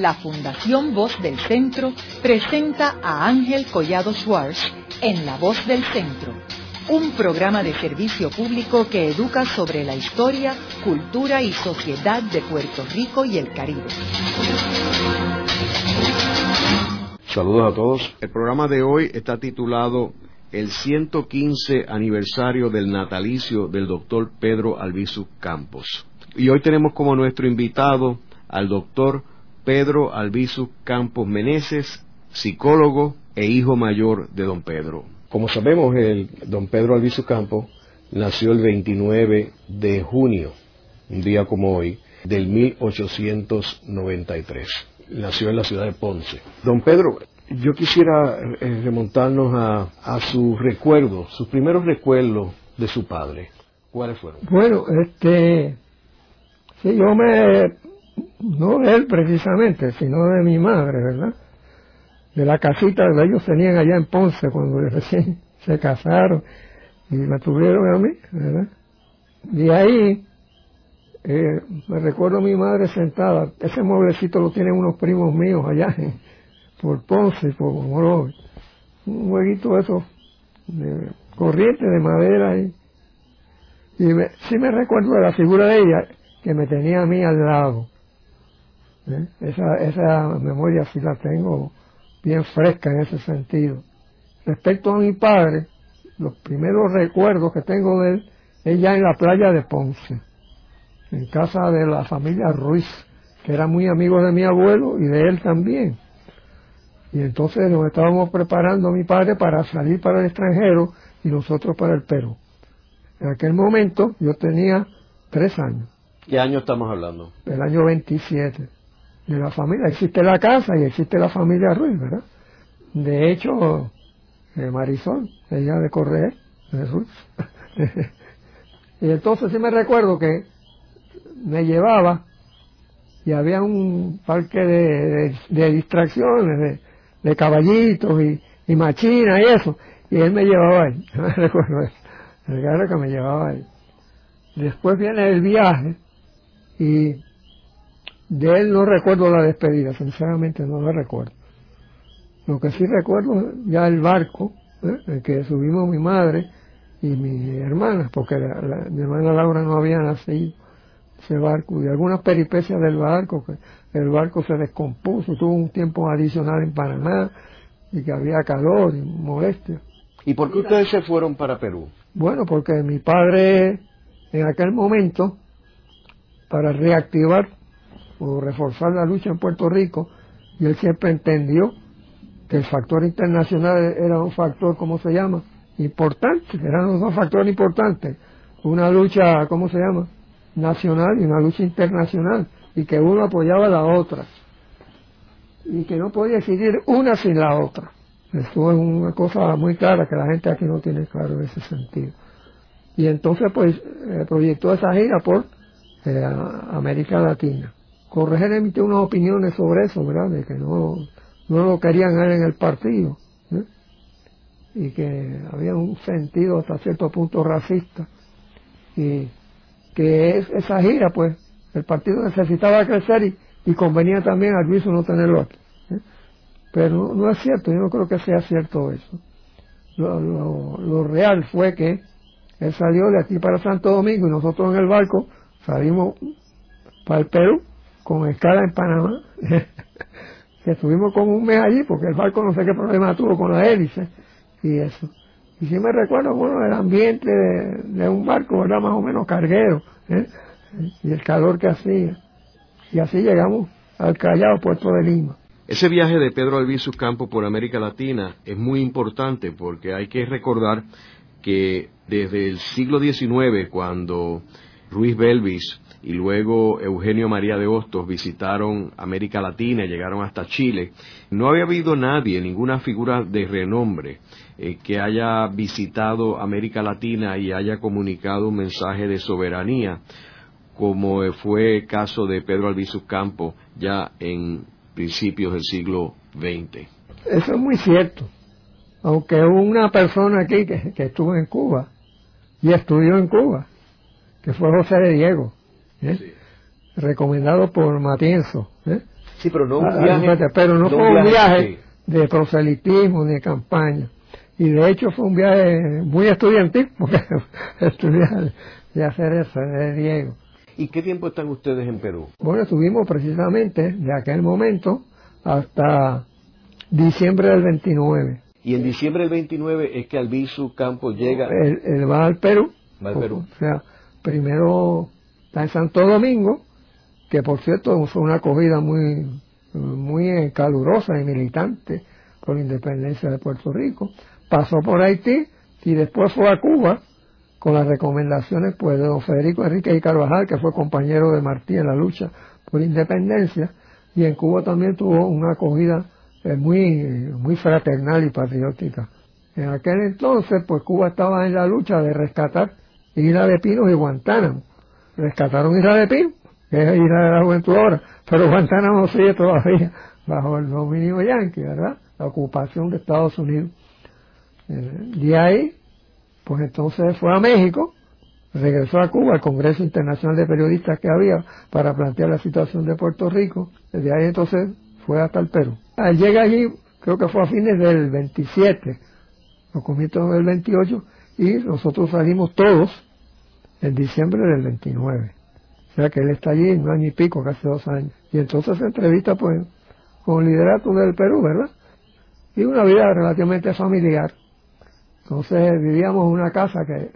la Fundación Voz del Centro presenta a Ángel Collado Schwartz en La Voz del Centro, un programa de servicio público que educa sobre la historia, cultura y sociedad de Puerto Rico y el Caribe. Saludos a todos. El programa de hoy está titulado El 115 aniversario del natalicio del doctor Pedro Albizu Campos. Y hoy tenemos como nuestro invitado al doctor Pedro Albizu Campos Meneses, psicólogo e hijo mayor de don Pedro. Como sabemos, el don Pedro Albizu Campos nació el 29 de junio, un día como hoy, del 1893. Nació en la ciudad de Ponce. Don Pedro, yo quisiera eh, remontarnos a, a sus recuerdos, sus primeros recuerdos de su padre. ¿Cuáles fueron? Bueno, este, sí, yo me no de él precisamente, sino de mi madre, ¿verdad? De la casita que ellos tenían allá en Ponce cuando recién se casaron y me tuvieron a mí, ¿verdad? Y ahí eh, me recuerdo a mi madre sentada, ese mueblecito lo tienen unos primos míos allá por Ponce, por Moro, un jueguito eso de corriente de madera y, y sí me recuerdo de la figura de ella que me tenía a mí al lado ¿eh? Esa, esa memoria sí la tengo bien fresca en ese sentido. Respecto a mi padre, los primeros recuerdos que tengo de él es ya en la playa de Ponce, en casa de la familia Ruiz, que era muy amigo de mi abuelo y de él también. Y entonces nos estábamos preparando mi padre para salir para el extranjero y nosotros para el Perú. En aquel momento yo tenía tres años. ¿Qué año estamos hablando? El año 27 de la familia. Existe la casa y existe la familia Ruiz, ¿verdad? De hecho, eh, Marisol, ella de Correa, de Ruiz. y entonces sí me recuerdo que me llevaba y había un parque de, de, distracciones, de, caballitos y, y machinas y eso, y él me llevaba ahí, me recuerdo eso, el que me llevaba ahí. Después viene el viaje y de él no recuerdo la despedida, sinceramente no la recuerdo. Lo que sí recuerdo ya el barco, ¿eh? el que subimos mi madre y mi hermana, porque mi hermana Laura no había nacido ese barco, y algunas peripecias del barco, que el barco se descompuso, tuvo un tiempo adicional en Panamá, y que había calor y molestia. ¿Y por qué ustedes se fueron para Perú? Bueno, porque mi padre en aquel momento, para reactivar o reforzar la lucha en Puerto Rico y él siempre entendió que el factor internacional era un factor, ¿cómo se llama? Importante, eran los dos factores importantes. Una lucha, ¿cómo se llama? Nacional y una lucha internacional, y que uno apoyaba a la otra, y que no podía existir una sin la otra. Esto es una cosa muy clara que la gente aquí no tiene claro en ese sentido. Y entonces, pues, eh, proyectó esa gira por eh, América Latina. Correger emitió unas opiniones sobre eso, ¿verdad? De que no, no lo querían ver en el partido. ¿eh? Y que había un sentido hasta cierto punto racista. Y que esa gira, pues, el partido necesitaba crecer y, y convenía también al viso no tenerlo aquí. ¿eh? Pero no, es cierto, yo no creo que sea cierto eso. Lo, lo, lo, real fue que él salió de aquí para Santo Domingo y nosotros en el barco salimos para el Perú con escala en Panamá, que estuvimos como un mes allí porque el barco no sé qué problema tuvo con la hélice y eso. Y si me recuerdo, bueno, el ambiente de, un barco era más o menos carguero, ¿eh? y el calor que hacía. Y así llegamos al Callao, puerto de Lima. Ese viaje de Pedro Albizu Campo por América Latina es muy importante porque hay que recordar que desde el siglo XIX, cuando Ruiz Belvis y luego Eugenio María de Hostos visitaron América Latina llegaron hasta Chile, no había habido nadie, ninguna figura de renombre eh, que haya visitado América Latina y haya comunicado un mensaje de soberanía, como fue el caso de Pedro Albizu Campo ya en principios del siglo XX. Eso es muy cierto. Aunque una persona aquí que, que estuvo en Cuba y estudió en Cuba, que fue José de Diego, ¿eh? recomendado por Matienzo, ¿eh? Sí, pero no un Ah, viaje. pero no, no fue un viaje, de proselitismo ni de campaña. Y de hecho fue un viaje muy estudiantil, porque estudiar de hacer eso, de Diego. ¿Y qué tiempo están ustedes en Perú? Bueno, estuvimos precisamente de aquel momento hasta diciembre del 29. Y en diciembre del 29 es que Albizu Campos llega. Él, él va al Perú. Va al Perú. O sea, primero está en Santo Domingo, que por cierto fue una acogida muy, muy calurosa y militante por la independencia de Puerto Rico. Pasó por Haití y después fue a Cuba con las recomendaciones pues de don Federico Enrique y Carvajal, que fue compañero de Martí en la lucha por independencia, y en Cuba también tuvo una acogida eh, muy, muy fraternal y patriótica. En aquel entonces, pues Cuba estaba en la lucha de rescatar Isla de Pinos y Guantánamo. Rescataron Isla de Pinos, que es Isla de la Juventud ahora, pero Guantánamo sigue todavía bajo el dominio yanqui, ¿verdad? La ocupación de Estados Unidos. Eh, De ahí, pues entonces fue a México, regresó a Cuba, al Congreso Internacional de Periodistas que había para plantear la situación de Puerto Rico. Desde ahí entonces fue hasta el Perú. Él llega allí, creo que fue a fines del 27, los comienzos del 28, y nosotros salimos todos en diciembre del 29. O sea que él está allí un año y pico, casi dos años. Y entonces se entrevista pues con el liderato del Perú, ¿verdad? Y una vida relativamente familiar. Entonces vivíamos en una casa que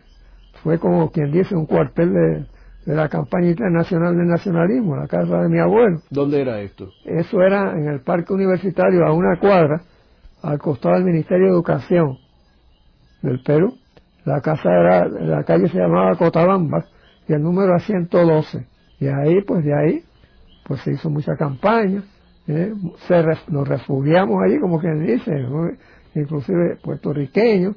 fue como quien dice un cuartel de, de la campaña internacional del nacionalismo, la casa de mi abuelo. ¿Dónde era esto? Eso era en el parque universitario a una cuadra, al costado del Ministerio de Educación del Perú. La casa era, la calle se llamaba Cotabamba y el número era 112. Y ahí, pues de ahí, pues se hizo mucha campaña. ¿eh? Nos refugiamos allí, como quien dice, inclusive puertorriqueños.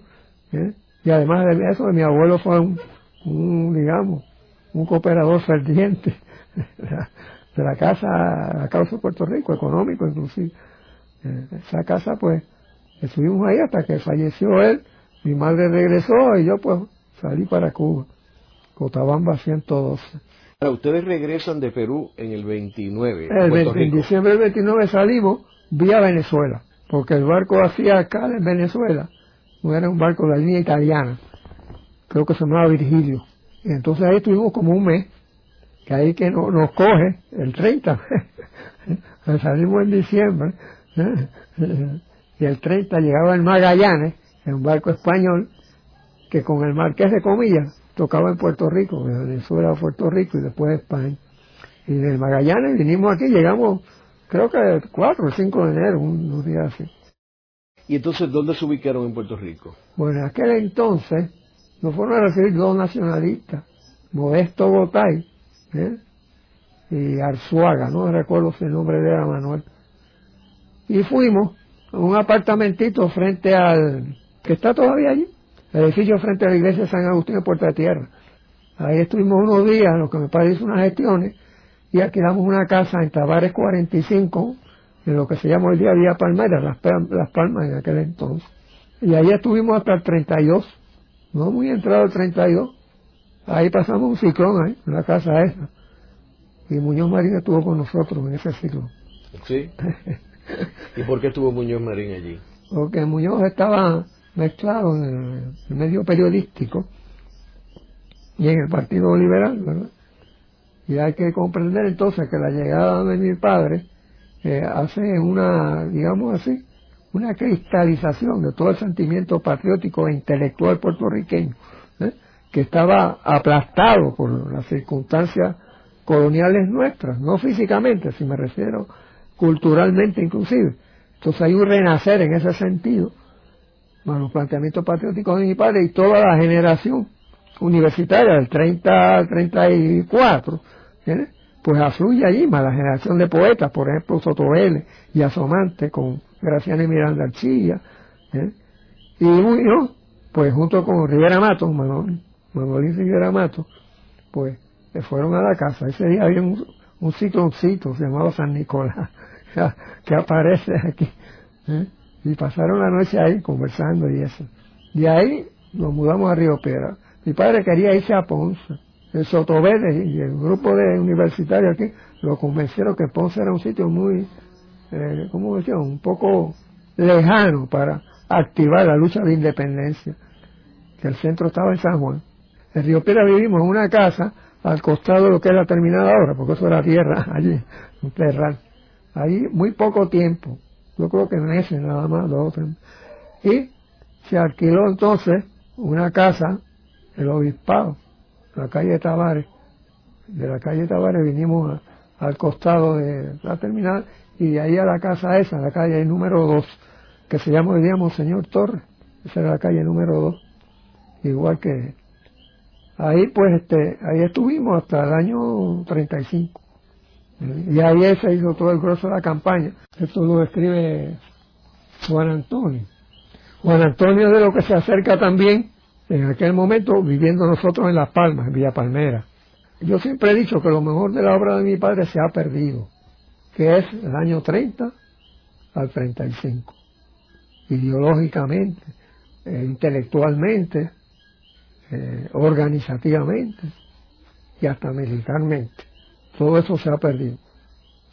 ¿eh? Y además de eso, mi abuelo fue un, un digamos, un cooperador ferviente de la, casa, la causa de Puerto Rico, económico inclusive. Eh, esa casa, pues, estuvimos ahí hasta que falleció él, mi madre regresó y yo, pues, salí para Cuba, Cotabamba 112. Ahora, ustedes regresan de Perú en el 29, El Puerto 20 en diciembre del 29 salimos vía Venezuela, porque el barco hacía acá en Venezuela, no era un barco de la línea italiana, creo que se llamaba Virgilio. Y entonces ahí estuvimos como un mes, que ahí que no- nos coge el 30, salimos en diciembre, y el 30 llegaba el Magallanes, en un barco español, que con el Marqués de Comillas tocaba en Puerto Rico, de Venezuela a Puerto Rico y después España. Y del Magallanes vinimos aquí, llegamos creo que el 4 o 5 de enero, un- unos días así. ¿Y entonces dónde se ubicaron en Puerto Rico? Bueno, en aquel entonces nos fueron a recibir dos nacionalistas, Modesto Botay ¿eh? y Arzuaga, no recuerdo si el nombre de era Manuel. Y fuimos a un apartamentito frente al, que está todavía allí, el edificio frente a la iglesia de San Agustín de Puerta Tierra. Ahí estuvimos unos días, lo que me parece unas gestiones, y alquilamos una casa en Tavares 45, en lo que se llama hoy día Vía Palmera, Las, Las Palmas en aquel entonces. Y ahí estuvimos hasta el 32, no muy entrado el 32. Ahí pasamos un ciclón ahí, en la casa esa. Y Muñoz Marín estuvo con nosotros en ese ciclón. ¿Sí? ¿Y por qué estuvo Muñoz Marín allí? Porque Muñoz estaba mezclado en el, medio periodístico y en el Partido Liberal, ¿verdad? Y hay que comprender entonces que la llegada de mi padre eh, hace una, digamos así, una cristalización de todo el sentimiento patriótico e intelectual puertorriqueño, ¿eh? que estaba aplastado por las circunstancias coloniales nuestras, no físicamente, si me refiero culturalmente inclusive. Entonces hay un renacer en ese sentido, con los planteamientos patrióticos de mi padre y toda la generación universitaria del 30 al 34, ¿entiendes? pues afluye allí más la generación de poetas, por ejemplo Soto Vélez y Asomante con Graciano y Miranda Archilla, y Muñoz, pues junto con Rivera Mato, Manuel, Manuelín Rivera Mato, pues se fueron a la casa. Ese día había un, un cicloncito llamado San Nicolás, que aparece aquí. ¿eh? Y pasaron la noche ahí conversando y eso. De ahí nos mudamos a Río Piedra. Mi padre quería irse a Ponce, el Sotobedes y el grupo de universitarios aquí lo convencieron que Ponce era un sitio muy, eh, ¿cómo decía? Un poco lejano para activar la lucha de independencia, que el centro estaba en San Juan. En Río Piedra vivimos en una casa al costado de lo que es la terminal ahora, porque eso era tierra allí, un terral. Ahí muy poco tiempo, yo creo que meses nada más, dos o. Y se alquiló entonces una casa, el obispado, la calle Tavares. De la calle Tavares vinimos al costado de la terminal y de ahí a la casa esa, la calle número 2, que se llama hoy día Monseñor Torres. Esa era la calle número 2. Igual que ahí pues este, ahí estuvimos hasta el año 35. Y ahí se hizo todo el grosso de la campaña. Esto lo escribe Juan Antonio. Juan Antonio de lo que se acerca también en aquel momento viviendo nosotros en Las Palmas, en Villa Palmera. Yo siempre he dicho que lo mejor de la obra de mi padre se ha perdido, que es el año 30 al 35, ideológicamente, eh, intelectualmente, eh, organizativamente y hasta militarmente. Todo eso se ha perdido.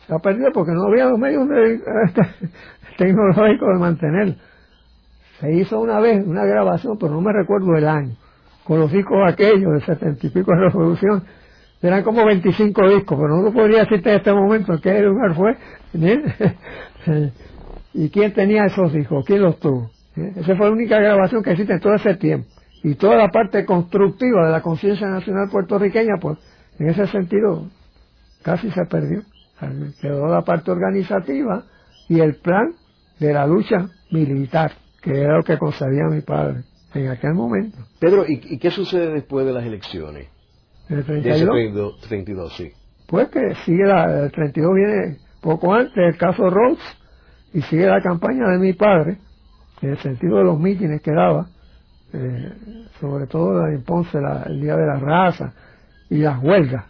Se ha perdido porque no había los medios tecnológicos de mantener se hizo una vez una grabación, pero no me recuerdo el año, con los discos aquellos de setenta y pico de revolución. Eran como 25 discos, pero no lo podría decirte en este momento en qué lugar fue. ¿Y quién tenía esos discos? ¿Quién los tuvo? Esa fue la única grabación que existe en todo ese tiempo. Y toda la parte constructiva de la conciencia nacional puertorriqueña, pues, en ese sentido, casi se perdió. Quedó la parte organizativa y el plan de la lucha militar que era lo que concebía mi padre en aquel momento. Pedro, ¿y, qué sucede después de las elecciones? ¿El 32? 32, sí. Pues que sigue la, el 32 viene poco antes el caso Rhodes y sigue la campaña de mi padre en el sentido de los mítines que daba, eh, sobre todo en Ponce, el Día de la Raza y las huelgas,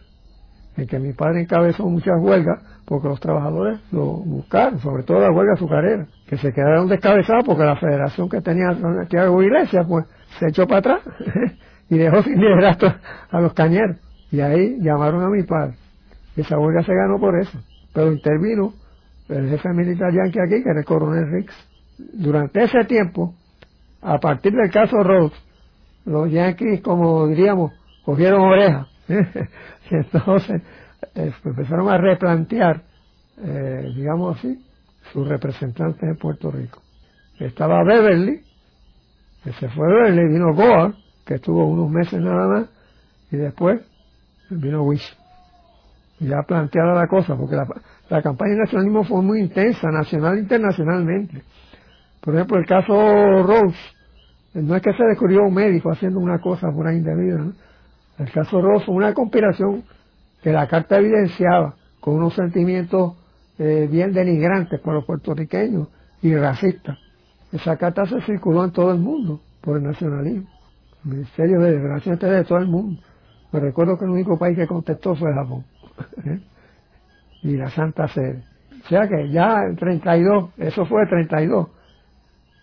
en que mi padre encabezó muchas huelgas porque los trabajadores lo buscaron, sobre todo la huelga azucarera, que se quedaron descabezados porque la federación que tenía Santiago Iglesias, pues se echó para atrás y dejó sin liderazgo a los cañeros. Y ahí llamaron a mi padre. Esa huelga se ganó por eso. Pero intervino el jefe militar yanqui aquí, que era el coronel Riggs. Durante ese tiempo, a partir del caso Rhodes, los yanquis, como diríamos, cogieron orejas. y entonces eh, empezaron a replantear, eh, digamos así, sus representantes de Puerto Rico. Estaba Beverly, que se fue Beverly, vino Goa, que estuvo unos meses nada más, y después vino Wish. Ya planteada la cosa, porque la, la campaña de nacionalismo fue muy intensa, nacional e internacionalmente. Por ejemplo, el caso Rose, no es que se descubrió un médico haciendo una cosa por ahí indebida, el caso Rose fue una conspiración que la carta evidenciaba con unos sentimientos eh, bien denigrantes para los puertorriqueños y racistas. Esa carta se circuló en todo el mundo por el nacionalismo. El Ministerio de Relaciones de todo el mundo. Me recuerdo que el único país que contestó fue Japón. y la Santa Sede. O sea que ya el 32, eso fue el 32.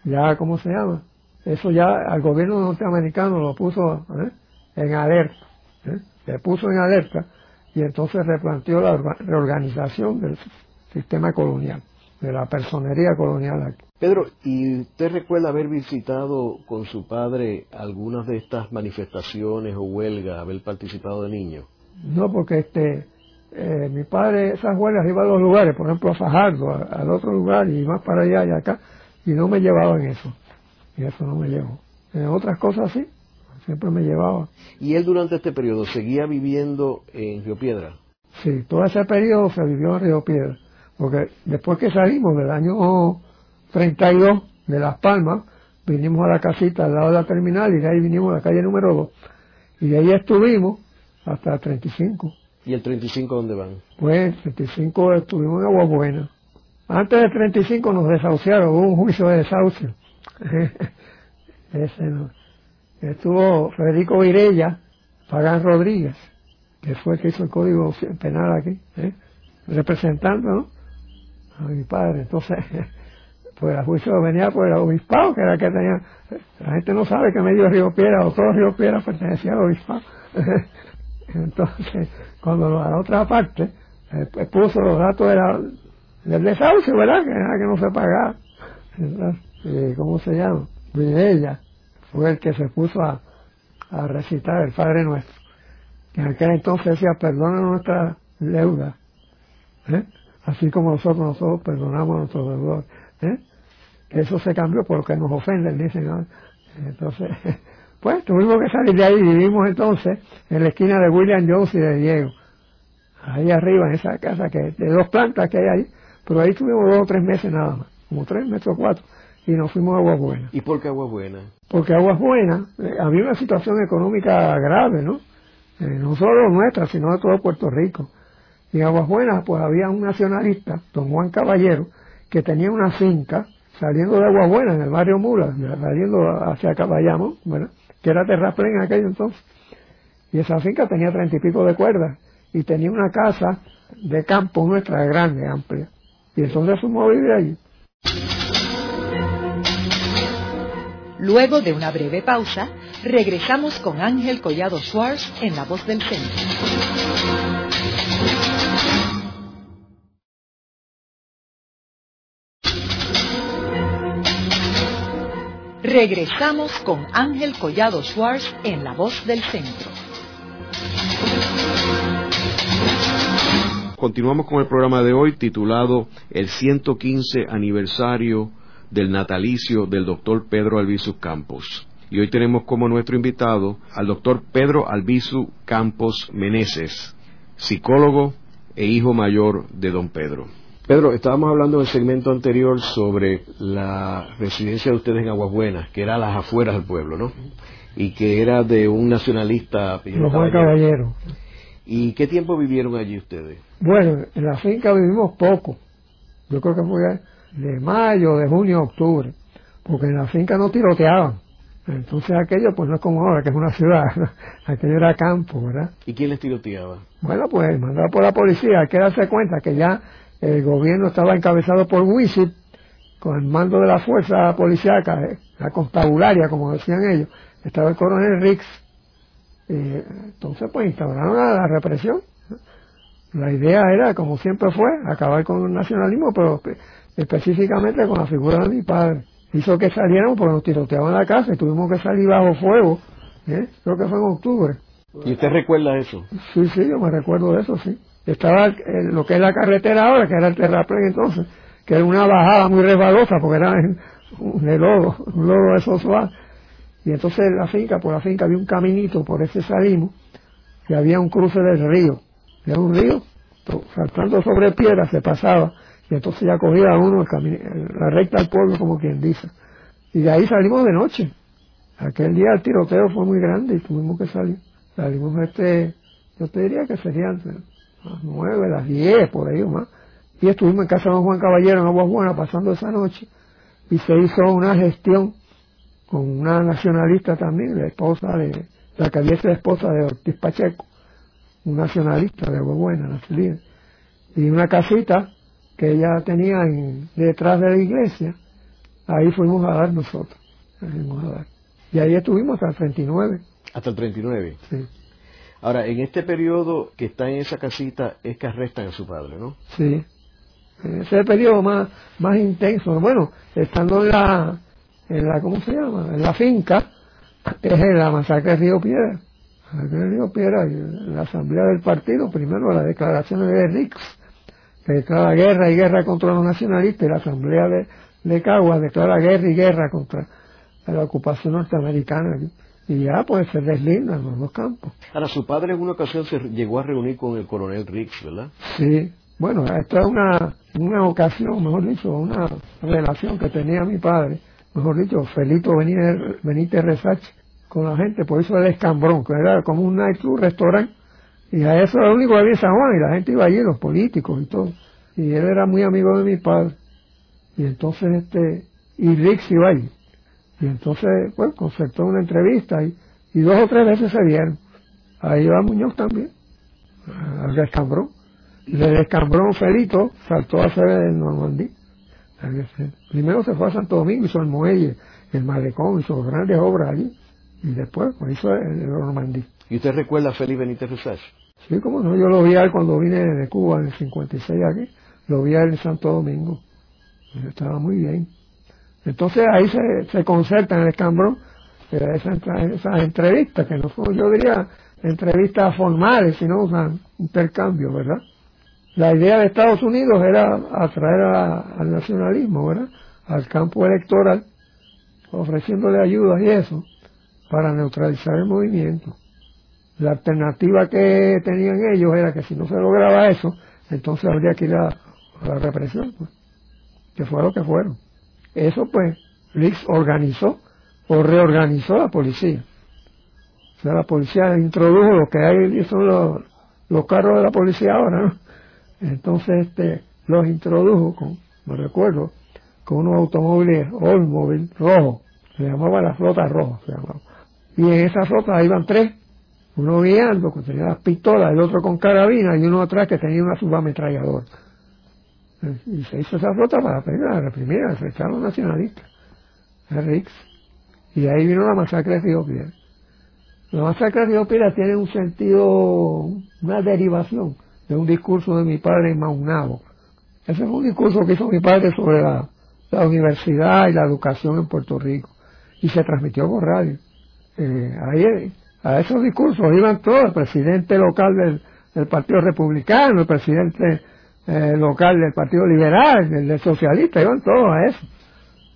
Ya, ¿cómo se llama? Eso ya al gobierno norteamericano lo puso ¿eh? En alerta. Se puso en alerta y entonces replanteó la reorganización del sistema colonial, de la personería colonial aquí. Pedro, ¿y usted recuerda haber visitado con su padre algunas de estas manifestaciones o huelgas, haber participado de niño? No, porque este, eh, mi padre, esas huelgas iba a los lugares, por ejemplo a Fajardo, al otro lugar y más para allá y acá, y no me llevaba en eso. Y eso no me llevó. En otras cosas sí, siempre me llevaba. ¿Y él durante este periodo seguía viviendo en Río Piedra? Sí, todo ese periodo se vivió en Río Piedra, porque después que salimos del año 32 de Las Palmas, vinimos a la casita al lado de la terminal y de ahí vinimos a la calle número 2. Y de ahí estuvimos hasta el 35. ¿Y el 35 dónde van? Pues el 35 estuvimos en Agua Buena. Antes del 35 nos desahuciaron, hubo un juicio de desahucio. Ese no estuvo Federico Virella, Pagán Rodríguez, que fue el que hizo el código penal aquí, ¿eh? representando a mi padre. Entonces, pues el juicio venía por el obispado, que era el que tenía. La gente no sabe que medio Río Piedra o todo Río Piedra pertenecía al obispado. Entonces, cuando la otra parte eh, puso los datos del desahucio, ¿verdad? Que, que no se pagaba. Eh, ¿Cómo se llama? ella fue el que se puso a, a recitar el Padre Nuestro. En aquel entonces decía, perdona nuestra deuda. ¿eh? Así como nosotros, nosotros perdonamos a nuestros deudores. ¿eh? Eso se cambió por lo que nos ofenden, dicen. Entonces, pues tuvimos que salir de ahí y vivimos entonces en la esquina de William Jones y de Diego. Ahí arriba, en esa casa que de dos plantas que hay ahí. Pero ahí tuvimos dos o tres meses nada más, como tres meses o cuatro y nos fuimos a Aguas Buenas. ¿Y por qué Aguas Buenas? Porque Aguas Buenas eh, había una situación económica grave, ¿no? Eh, no solo nuestra, sino de todo Puerto Rico. Y en Aguas Buenas, pues había un nacionalista, don Juan Caballero, que tenía una finca saliendo de Aguas Buenas, en el barrio Mula, saliendo hacia Caballamo, ¿verdad? que era terraplén en aquel entonces. Y esa finca tenía treinta y pico de cuerdas y tenía una casa de campo nuestra grande, amplia. Y entonces fuimos a vivir allí. Luego de una breve pausa, regresamos con Ángel Collado Schwartz en La Voz del Centro. Regresamos con Ángel Collado Schwartz en La Voz del Centro. Continuamos con el programa de hoy titulado El 115 aniversario del natalicio del doctor Pedro Albizu Campos. Y hoy tenemos como nuestro invitado al doctor Pedro Albizu Campos Meneses, psicólogo e hijo mayor de don Pedro. Pedro, estábamos hablando en el segmento anterior sobre la residencia de ustedes en Aguas Buenas, que era a las afueras del pueblo, ¿no? Y que era de un nacionalista. Los Caballero. ¿Y qué tiempo vivieron allí ustedes? Bueno, en la finca vivimos poco. Yo creo que fue de mayo, de junio, octubre, porque en la finca no tiroteaban. Entonces aquello pues no es como ahora, que es una ciudad, aquello era campo, ¿verdad? ¿Y quién les tiroteaba? Bueno, pues mandado por la policía, hay que darse cuenta que ya el gobierno estaba encabezado por Wisit, con el mando de la fuerza policíaca, eh, la constabularia, como decían ellos, estaba el coronel Rix. entonces pues instauraron la represión. La idea era, como siempre fue, acabar con el nacionalismo, pero específicamente con la figura de mi padre. Hizo que saliéramos porque nos tiroteaban la casa y tuvimos que salir bajo fuego. ¿eh? Creo que fue en octubre. ¿Y usted recuerda eso? Sí, sí, yo me recuerdo de eso, sí. Estaba en lo que es la carretera ahora, que era el terraplén entonces, que era una bajada muy resbalosa porque era de lodo, un lodo de eso suave. Y entonces la finca, por la finca había un caminito, por ese salimos, y había un cruce del río. Era un río, saltando sobre piedras se pasaba y entonces ya cogía uno la recta al pueblo, como quien dice. Y de ahí salimos de noche. Aquel día el tiroteo fue muy grande y tuvimos que salir. Salimos este, yo te diría que serían las nueve, las diez, por ahí más. Y estuvimos en casa de don Juan Caballero en Aguas Buenas pasando esa noche. Y se hizo una gestión con una nacionalista también, la esposa de, la que había sido esposa de Ortiz Pacheco, un nacionalista de Aguas Buenas, la Y una casita que ella tenía detrás de la iglesia, ahí fuimos a dar nosotros. Y ahí estuvimos hasta el 39. Hasta el 39. Sí. Ahora, en este periodo que está en esa casita es que arrestan a su padre, ¿no? Sí. Ese es el periodo más, más intenso. Bueno, estando en la, en la, ¿cómo se llama? En la finca, es en la masacre de Río Piedra. La masacre de Río Piedra, en la asamblea del partido, primero las declaraciones de Rix, declara guerra y guerra contra los nacionalistas y la Asamblea de, de Caguas declara guerra y guerra contra la ocupación norteamericana. Y ya pues se deslindan los dos campos. Ahora, su padre en una ocasión se llegó a reunir con el coronel Riggs, ¿verdad? Sí. Bueno, esta es una, una ocasión, mejor dicho, una relación que tenía mi padre, mejor dicho, Felito Benítez Resache, con la gente, por eso el escambrón, que era como un night club, restaurante, y a eso era lo único que había en San Juan, y la gente iba allí, los políticos y todo. Y él era muy amigo de mi padre. Y entonces, este, y Rick iba allí. Y entonces, pues, concertó una entrevista y, y dos o tres veces se vieron. Ahí iba Muñoz también, al descambrón. Y del descambrón Felito saltó a hacer el Normandí. Primero se fue a Santo Domingo, hizo el muelle, el malecón, hizo grandes obras allí. y después pues, hizo el, Normandí. ¿Y usted recuerda a Félix Benítez Rosas? Sí, como no, yo lo vi a él cuando vine de Cuba en el 56 aquí, lo vi a él en Santo Domingo. Estaba muy bien. Entonces ahí se, se concerta en el Cambrón esas, esas entrevistas, que no son, yo diría, entrevistas formales, sino un intercambio, ¿verdad? La idea de Estados Unidos era atraer al nacionalismo, ¿verdad? Al campo electoral, ofreciéndole ayudas y eso, para neutralizar el movimiento. La alternativa que tenían ellos era que si no se lograba eso, entonces habría que ir a, la represión, pues, que fue lo que fueron. Eso pues, Riggs organizó o reorganizó la policía. O sea, la policía introdujo lo que hay, son los, los carros de la policía ahora. Entonces, este, los introdujo con, no recuerdo, con unos automóviles Oldsmobile rojos, se llamaba la flota roja. Y en esa flota iban tres, uno guiando, que tenía las pistolas, el otro con carabina y uno atrás que tenía una subametralladora. Y se hizo esa flota para reprimir, a a los nacionalistas, a Riggs. Y ahí vino la masacre de Río. La masacre de Río tiene un sentido, una derivación de un discurso de mi padre en Maunabo. Ese fue un discurso que hizo mi padre sobre la, universidad y la educación en Puerto Rico. Y se transmitió por radio. Eh, a esos discursos iban todos, el presidente local del, Partido Republicano, el presidente eh, local del Partido Liberal, el del Socialista, iban todos a eso.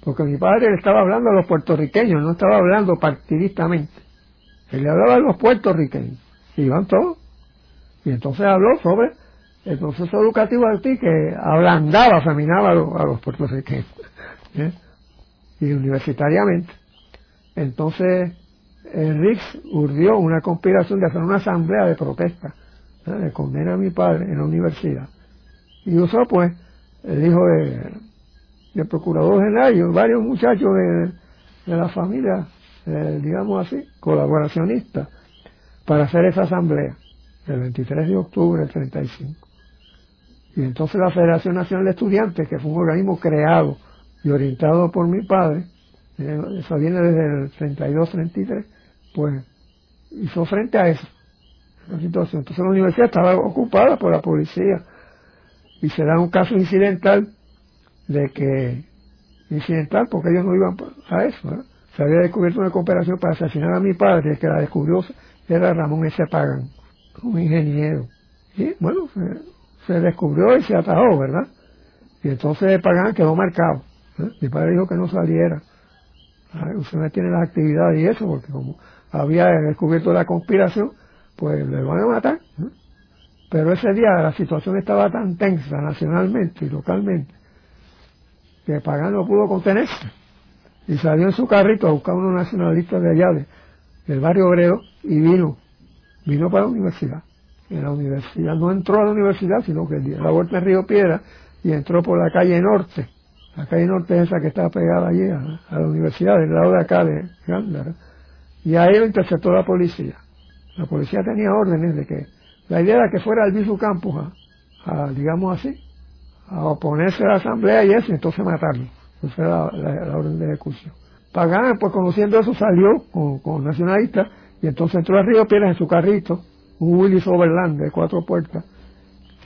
Porque mi padre le estaba hablando a los puertorriqueños, no estaba hablando partidistamente. Él le hablaba a los puertorriqueños. Iban todos. Y entonces habló sobre el proceso educativo aquí que ablandaba, feminaba a los, puertorriqueños. ¿eh? Y universitariamente. Entonces, Riggs urdió una conspiración de hacer una asamblea de protesta, ¿eh? de condenar a mi padre en la universidad. Y usó pues el hijo de el procurador general varios muchachos de, de la familia, eh, digamos así, colaboracionistas, para hacer esa asamblea el 23 de octubre del 35. Y entonces la Federación Nacional de Estudiantes, que fue un organismo creado y orientado por mi padre, eh, eso viene desde el 32-33, pues hizo frente a eso, la situación. Entonces la universidad estaba ocupada por la policía y se da un caso incidental de que incidental porque ellos no iban a eso. Se había descubierto una cooperación para asesinar a mi padre, el que la descubrió era Ramón S. Pagan, un ingeniero. Y bueno, se, descubrió y se atajó, ¿verdad? Y entonces Pagan quedó marcado. ¿eh? Mi padre dijo que no saliera. Usted no tiene las actividades y eso, porque como había descubierto la conspiración, pues le van a matar. Pero ese día la situación estaba tan tensa nacionalmente y localmente que Pagán no pudo contenerse y salió en su carrito a buscar unos nacionalistas de allá, del barrio obrero, y vino, vino para la universidad. En la universidad, no entró a la universidad, sino que dio la vuelta en Río Piedra y entró por la calle norte. La calle norte es esa que está pegada allí a, la universidad, del lado de acá de Gándara. Y ahí lo interceptó la policía. La policía tenía órdenes de que, la idea era que fuera al Visu Campus a digamos así, a oponerse a la asamblea y eso, y entonces matarlo. Esa era la, orden de ejecución. Pagán, pues conociendo eso, salió con, con nacionalistas y entonces entró a Río Piedras en su carrito, un Willis Overland de cuatro puertas.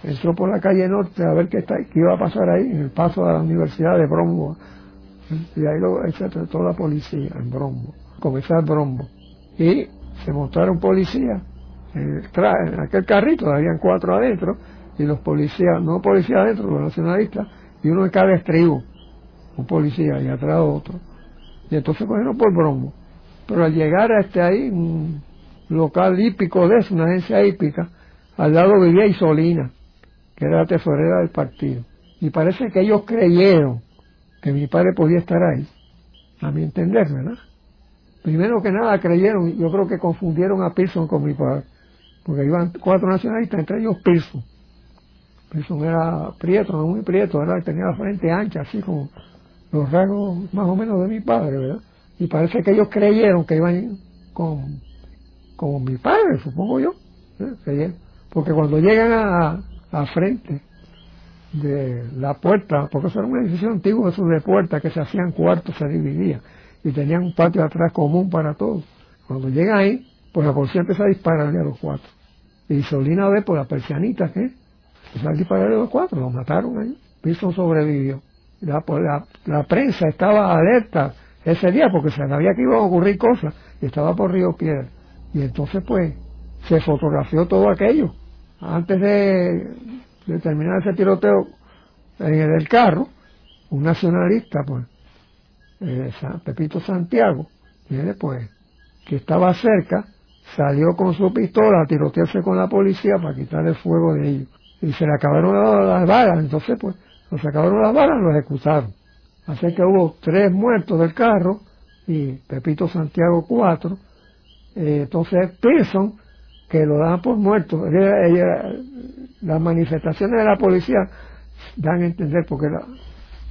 Entró por la calle norte a ver qué, está, qué iba a pasar ahí, en el paso a la Universidad de Brombo. Y ahí lo, toda la policía en Brombo. Comenzó el Brombo. Y se montaron policías en, en aquel carrito, habían cuatro adentro, y los policías, no policías adentro, los nacionalistas, y uno de cada estribo, un policía y atrás otro. Y entonces cogieron por bromo. Pero al llegar a este ahí, un local hípico de eso, una agencia hípica, al lado vivía Isolina, que era la tesorera del partido. Y parece que ellos creyeron que mi padre podía estar ahí, a mi entender, ¿verdad? Primero que nada creyeron, yo creo que confundieron a Pearson con mi padre, porque iban cuatro nacionalistas, entre ellos Pearson eso era prieto, no muy prieto, ¿verdad? Tenía la frente ancha, así como los rasgos más o menos de mi padre, ¿verdad? Y parece que ellos creyeron que iban con, con mi padre, supongo yo, ¿eh? porque cuando llegan a, a frente de la puerta, porque eso era un edificio antiguo, eso de puerta, que se hacían cuartos, se dividía, y tenían un patio atrás común para todos. Cuando llega ahí, pues la policía empieza a dispararle a los cuatro. Y Solina ve por la persianita que empieza a dispararle a los cuatro, lo mataron ahí. Pilson sobrevivió. La, pues, la, la, prensa estaba alerta ese día porque se sabía que iban a ocurrir cosas y estaba por Río Piedra. Y entonces pues se fotografió todo aquello. Antes de, terminar ese tiroteo en el carro, un nacionalista pues eh, Pepito Santiago, pues, que estaba cerca, salió con su pistola a tirotearse con la policía para quitar el fuego de ellos. Y se le acabaron las balas, entonces pues, se acabaron las balas, lo ejecutaron. Así que hubo tres muertos del carro y Pepito Santiago cuatro. Eh, entonces Pearson, que lo dan por muerto, las manifestaciones de la policía dan a entender porque la,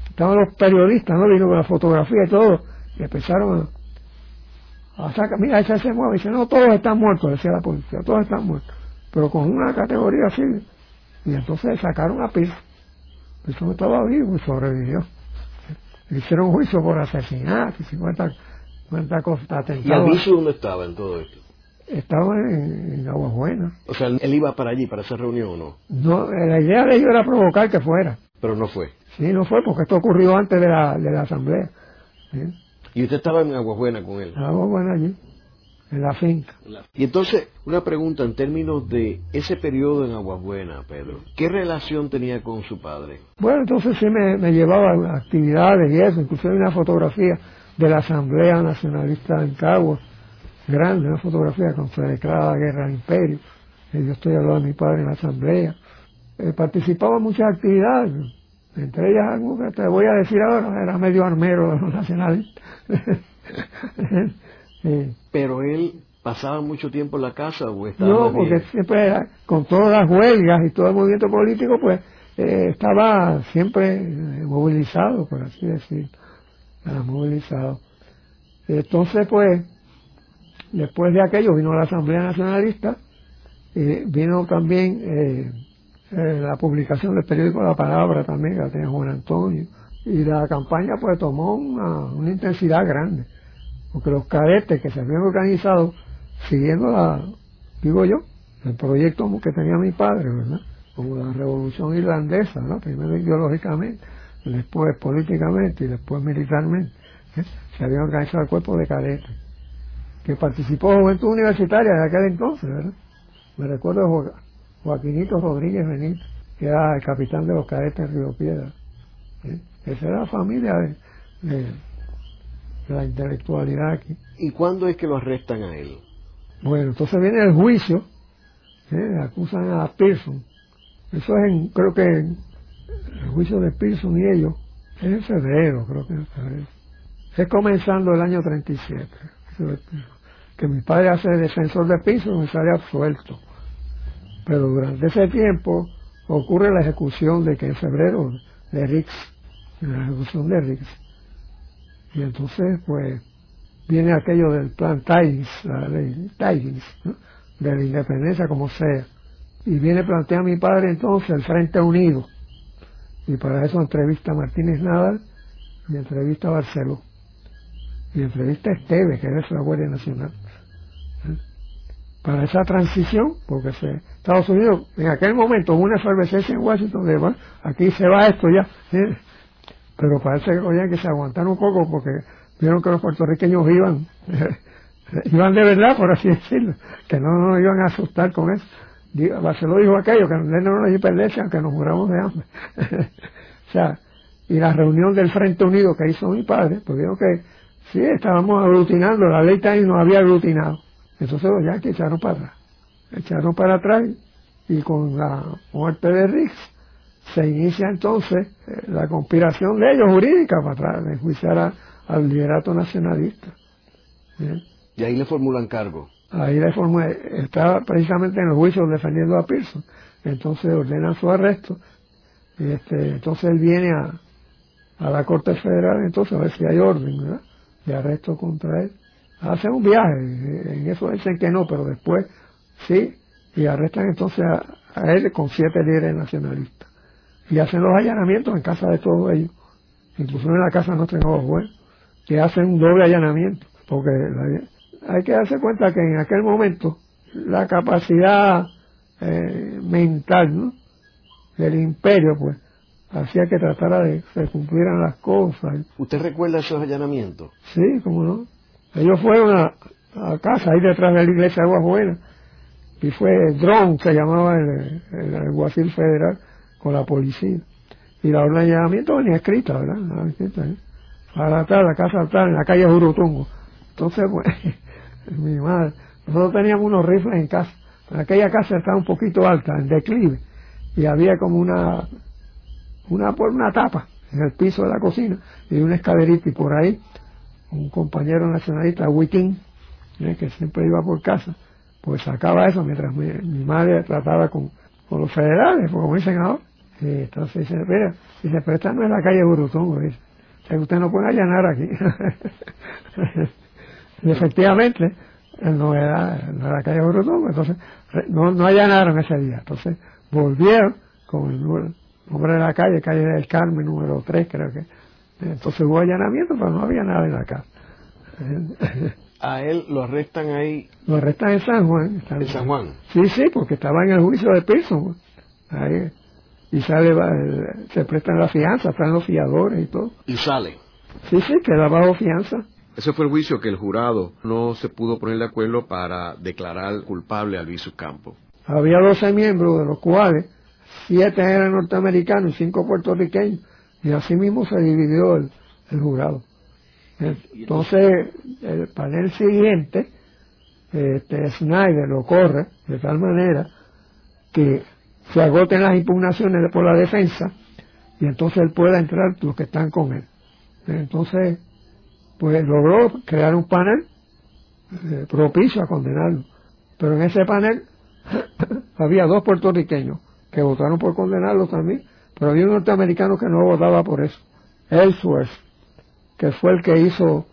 estaban los periodistas, ¿no? Vino con la fotografía y todo, y empezaron a, sacar, mira, ese se mueve, y dice, no, todos están muertos, decía la policía, todos están muertos, pero con una categoría así, y entonces sacaron a Pil, no estaba vivo y sobrevivió. Le hicieron juicio por asesinato y 50, 50 cosas, atentados. ¿Y Albizu dónde estaba en todo esto? Estaba en, en Aguas Buenas. O sea, él iba para allí, para esa reunión o no? No, la idea de ellos era provocar que fuera. Pero no fue. Sí, no fue, porque esto ocurrió antes de la, de la asamblea. ¿Y usted estaba en Aguabuena con él? En Aguabuena allí, en la finca. Y entonces, una pregunta en términos de ese periodo en Aguabuena, Pedro. ¿Qué relación tenía con su padre? Bueno, entonces sí me, me llevaba a actividades y eso. Incluso hay una fotografía de la Asamblea Nacionalista en Caguas, grande, una fotografía con se declara la guerra al imperio. Yo estoy hablando de mi padre en la Asamblea. Eh, participaba en muchas actividades entre ellas algo que te voy a decir ahora, era medio armero de los nacionalistas. Pero él pasaba mucho tiempo en la casa o estaba No, porque siempre era, con todas las huelgas y todo el movimiento político, pues eh, estaba siempre eh, movilizado, por así decir, movilizado. Entonces, pues, después de aquello vino la Asamblea Nacionalista y vino también eh, eh, la publicación del periódico La Palabra también, que tenía Juan Antonio, y la campaña pues tomó una, una intensidad grande, porque los cadetes que se habían organizado siguiendo la, digo yo, el proyecto que tenía mi padre, ¿verdad? Como la revolución irlandesa, ¿no? Primero ideológicamente, después políticamente y después militarmente, ¿eh? se había organizado el cuerpo de cadetes, que participó Juventud Universitaria de aquel entonces, ¿verdad? Me recuerdo Joaquinito Rodríguez Benítez, que era el capitán de los cadetes en Río Piedra. ¿eh? Esa era la familia de, la intelectualidad aquí. ¿Y cuándo es que lo arrestan a él? Bueno, entonces viene el juicio, ¿eh? acusan a Pearson. Eso es en, creo que el juicio de Pearson y ellos, es en febrero, creo que es en febrero. Es comenzando el año 37, que mi padre hace defensor de Pearson y sale absuelto. Pero durante ese tiempo ocurre la ejecución de que en febrero de Rix, la ejecución de Rix. Y entonces, pues, viene aquello del plan Tidings, la ley Tidings, de la independencia como sea. Y viene plantea mi padre entonces el Frente Unido. Y para eso entrevista a Martínez Nadal y entrevista a Barceló. Y entrevista a Esteves, que es la Guardia Nacional para esa transición, porque se, Estados Unidos en aquel momento hubo una efervescencia en Washington de, bueno, aquí se va esto ya, pero parece oye, que se aguantaron un poco porque vieron que los puertorriqueños iban, iban de verdad, por así decirlo, que no nos iban a asustar con eso. Barceló dijo aquello, que no nos independencia aunque nos muramos de hambre. o sea, y la reunión del Frente Unido que hizo mi padre, pues dijo que sí, estábamos aglutinando, la ley también nos había aglutinado entonces los yanquis echaron para atrás. Echaron para atrás y con la muerte de Riggs se inicia entonces eh, la conspiración de ellos jurídica para atrás, de enjuiciar al liderato nacionalista. Y ahí le formulan cargo. Ahí le formulan, está precisamente en los juicios defendiendo a Pearson. Entonces ordenan su arresto. Y este, entonces él viene a, a la Corte Federal entonces a ver si hay orden, ¿verdad? De arresto contra él. Hacen un viaje, en eso dicen que no, pero después sí, y arrestan entonces a, él con siete líderes nacionalistas. Y hacen los allanamientos en casa de todos ellos, incluso en la casa nuestra en Nuevo que hacen un doble allanamiento, porque hay que darse cuenta que en aquel momento la capacidad eh, mental del imperio, pues, hacía que tratara de que se cumplieran las cosas. ¿Usted recuerda esos allanamientos? Sí, cómo no. Ellos fueron a, a casa ahí detrás de la iglesia de Aguas y fue Dron, se llamaba el, el, alguacil federal, con la policía. Y la orden de allanamiento venía escrita, ¿verdad? ¿eh? Para tal, la casa tal, en la calle Jurutungo. Entonces, pues, mi madre, nosotros teníamos unos rifles en casa. En aquella casa estaba un poquito alta, en declive, y había como una, una, una tapa en el piso de la cocina y una escalerita y por ahí un compañero nacionalista, Wiking, ¿eh? que siempre iba por casa, pues sacaba eso mientras mi, madre trataba con, con, los federales, como dicen ahora. Y entonces dice, mira, dice, pero esta no es la calle Burutongo, dice, usted no puede allanar aquí. y efectivamente, no era, no era la calle Burutongo, entonces no, no allanaron ese día. Entonces volvieron con el nombre de la calle, calle del Carmen, número 3 creo que. Entonces hubo allanamiento, pero no había nada en la casa. a él lo arrestan ahí. Lo arrestan en San Juan. ¿En San Juan? Sí, sí, porque estaba en el juicio de peso. Ahí. Y sale, se prestan la fianza, están los fiadores y todo. ¿Y sale? Sí, sí, queda bajo fianza. Ese fue el juicio que el jurado no se pudo poner de acuerdo para declarar culpable a Luis Campo. Había 12 miembros, de los cuales siete eran norteamericanos y cinco puertorriqueños, y así mismo se dividió el, el jurado. Entonces, el panel siguiente, este, Snyder lo corre de tal manera que se agoten las impugnaciones por la defensa y entonces él pueda entrar los que están con él. Entonces, pues logró crear un panel eh, propicio a condenarlo. Pero en ese panel había dos puertorriqueños que votaron por condenarlo también, pero había un norteamericano que no votaba por eso. Ellsworth, que fue el que hizo,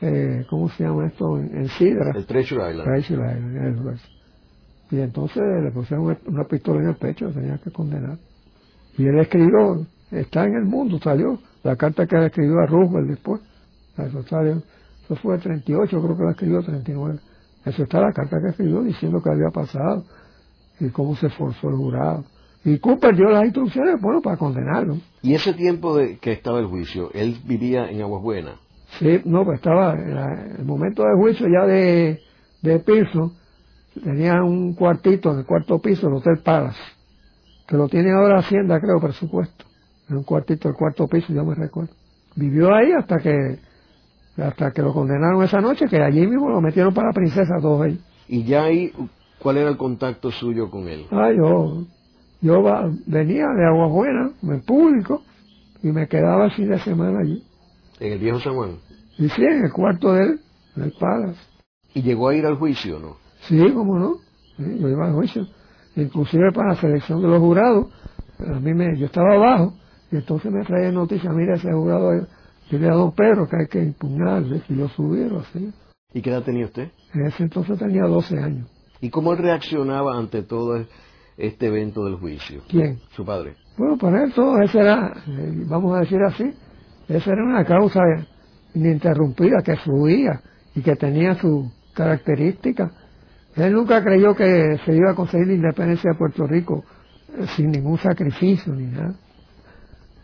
eh, ¿cómo se llama esto? En, Sidra. El Treasure Island. Treasure Island, Y entonces le pusieron una pistola en el pecho, tenía que condenar. Y él escribió, está en el mundo, salió, la carta que le escribió a Roosevelt después. Eso, salió, eso fue el 38, creo que la escribió el 39. Eso está la carta que escribió diciendo que había pasado y cómo se esforzó el jurado. Y Cooper dio las instrucciones, bueno, para condenarlo. ¿Y ese tiempo de que estaba el juicio, él vivía en Aguas Buenas? Sí, no, pues estaba, en el momento del juicio ya de, de piso, tenía un cuartito en el cuarto piso, el Hotel Palace, que lo tiene ahora Hacienda, creo, presupuesto. En un cuartito del cuarto piso, yo me recuerdo. Vivió ahí hasta que hasta que lo condenaron esa noche, que allí mismo lo metieron para la princesa todos ellos. ¿Y ya ahí cuál era el contacto suyo con él? Ah, yo yo venía de Agua Buena, en público, y me quedaba el fin de semana allí. ¿En el viejo San Juan? Y sí, en el cuarto de él, en el Palace. ¿Y llegó a ir al juicio no? Sí, cómo no. yo iba al juicio. Inclusive para la selección de los jurados, a mí me, yo estaba abajo, y entonces me traía noticia, mira ese jurado, dile a don Pedro que hay que impugnarle, si yo subiera así. ¿Y qué edad tenía usted? En ese entonces tenía 12 años. ¿Y cómo él reaccionaba ante todo este evento del juicio? ¿Quién? Su padre. Bueno, todo eso era, eh, vamos a decir así, esa era una causa ininterrumpida que fluía y que tenía su característica. Él nunca creyó que se iba a conseguir la independencia de Puerto Rico eh, sin ningún sacrificio ni nada.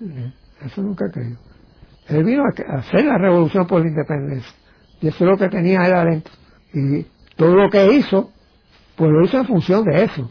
Eh, eso nunca creyó. Él vino a hacer la revolución por la independencia. Y eso es lo que tenía él adentro. Y todo lo que hizo, pues lo hizo en función de eso.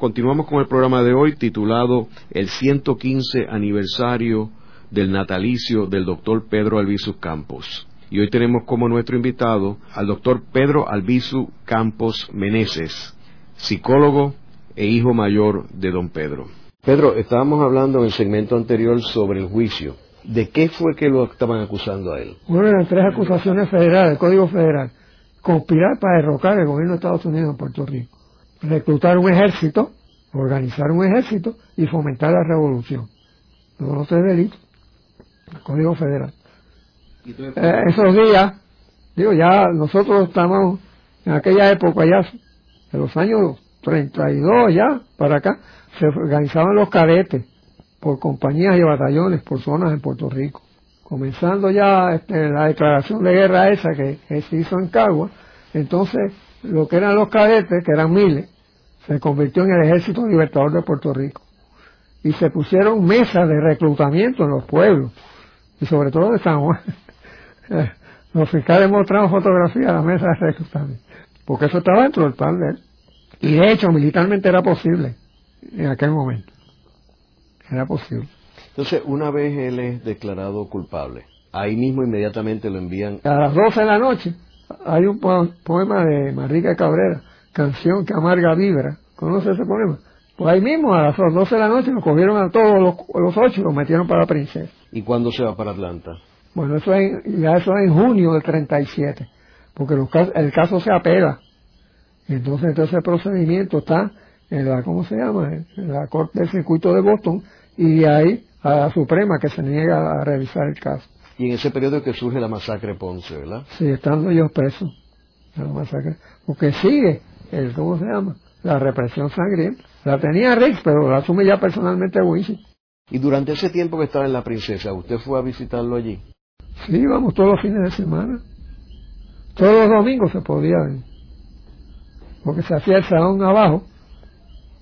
Continuamos con el programa de hoy titulado El 115 aniversario del natalicio del doctor Pedro Albizu Campos. Y hoy tenemos como nuestro invitado al doctor Pedro Albizu Campos Meneses, psicólogo e hijo mayor de don Pedro. Pedro, estábamos hablando en el segmento anterior sobre el juicio. ¿De qué fue que lo estaban acusando a él? Bueno, eran tres acusaciones federales, del Código Federal. Conspirar para derrocar el gobierno de Estados Unidos en Puerto Rico. Reclutar un ejército, organizar un ejército y fomentar la revolución. No, no es delito. El Código Federal. Eh, esos días, digo, ya nosotros estamos en aquella época, ya de los años 32 ya para acá, se organizaban los cadetes por compañías y batallones por zonas en Puerto Rico. Comenzando ya este, la declaración de guerra esa que, se hizo en Cagua, entonces lo que eran los cadetes, que eran miles, se convirtió en el Ejército Libertador de Puerto Rico. Y se pusieron mesas de reclutamiento en los pueblos, y sobre todo de San Juan. los fiscales mostraron fotografías de la mesa de reclutamiento, porque eso estaba dentro del plan de él. Y de hecho, militarmente era posible en aquel momento. Era posible. Entonces, una vez él es declarado culpable, ahí mismo inmediatamente lo envían. A las 12 de la noche hay un poema de Marrica Cabrera, Canción que amarga vibra. ¿Conoce ese poema? Pues ahí mismo, a las 12 de la noche, lo cogieron a todos los, los ocho y los metieron para la princesa. ¿Y cuándo se va para Atlanta? Bueno, eso es, ya eso es en junio del 37, porque el caso se apela. Entonces, entonces el procedimiento está en la, ¿cómo se llama? En la Corte del Circuito de Boston y de ahí a la Suprema que se niega a revisar el caso. Y en ese periodo que surge la masacre Ponce, ¿verdad? Sí, estando ellos presos, la masacre. Porque sigue, el, ¿cómo se llama? La represión sangrienta. La tenía Riggs, pero la asume ya personalmente Winchell. Y durante ese tiempo que estaba en la princesa, ¿usted fue a visitarlo allí? Sí, íbamos todos los fines de semana. Todos los domingos se podía ir. Porque se hacía el salón abajo,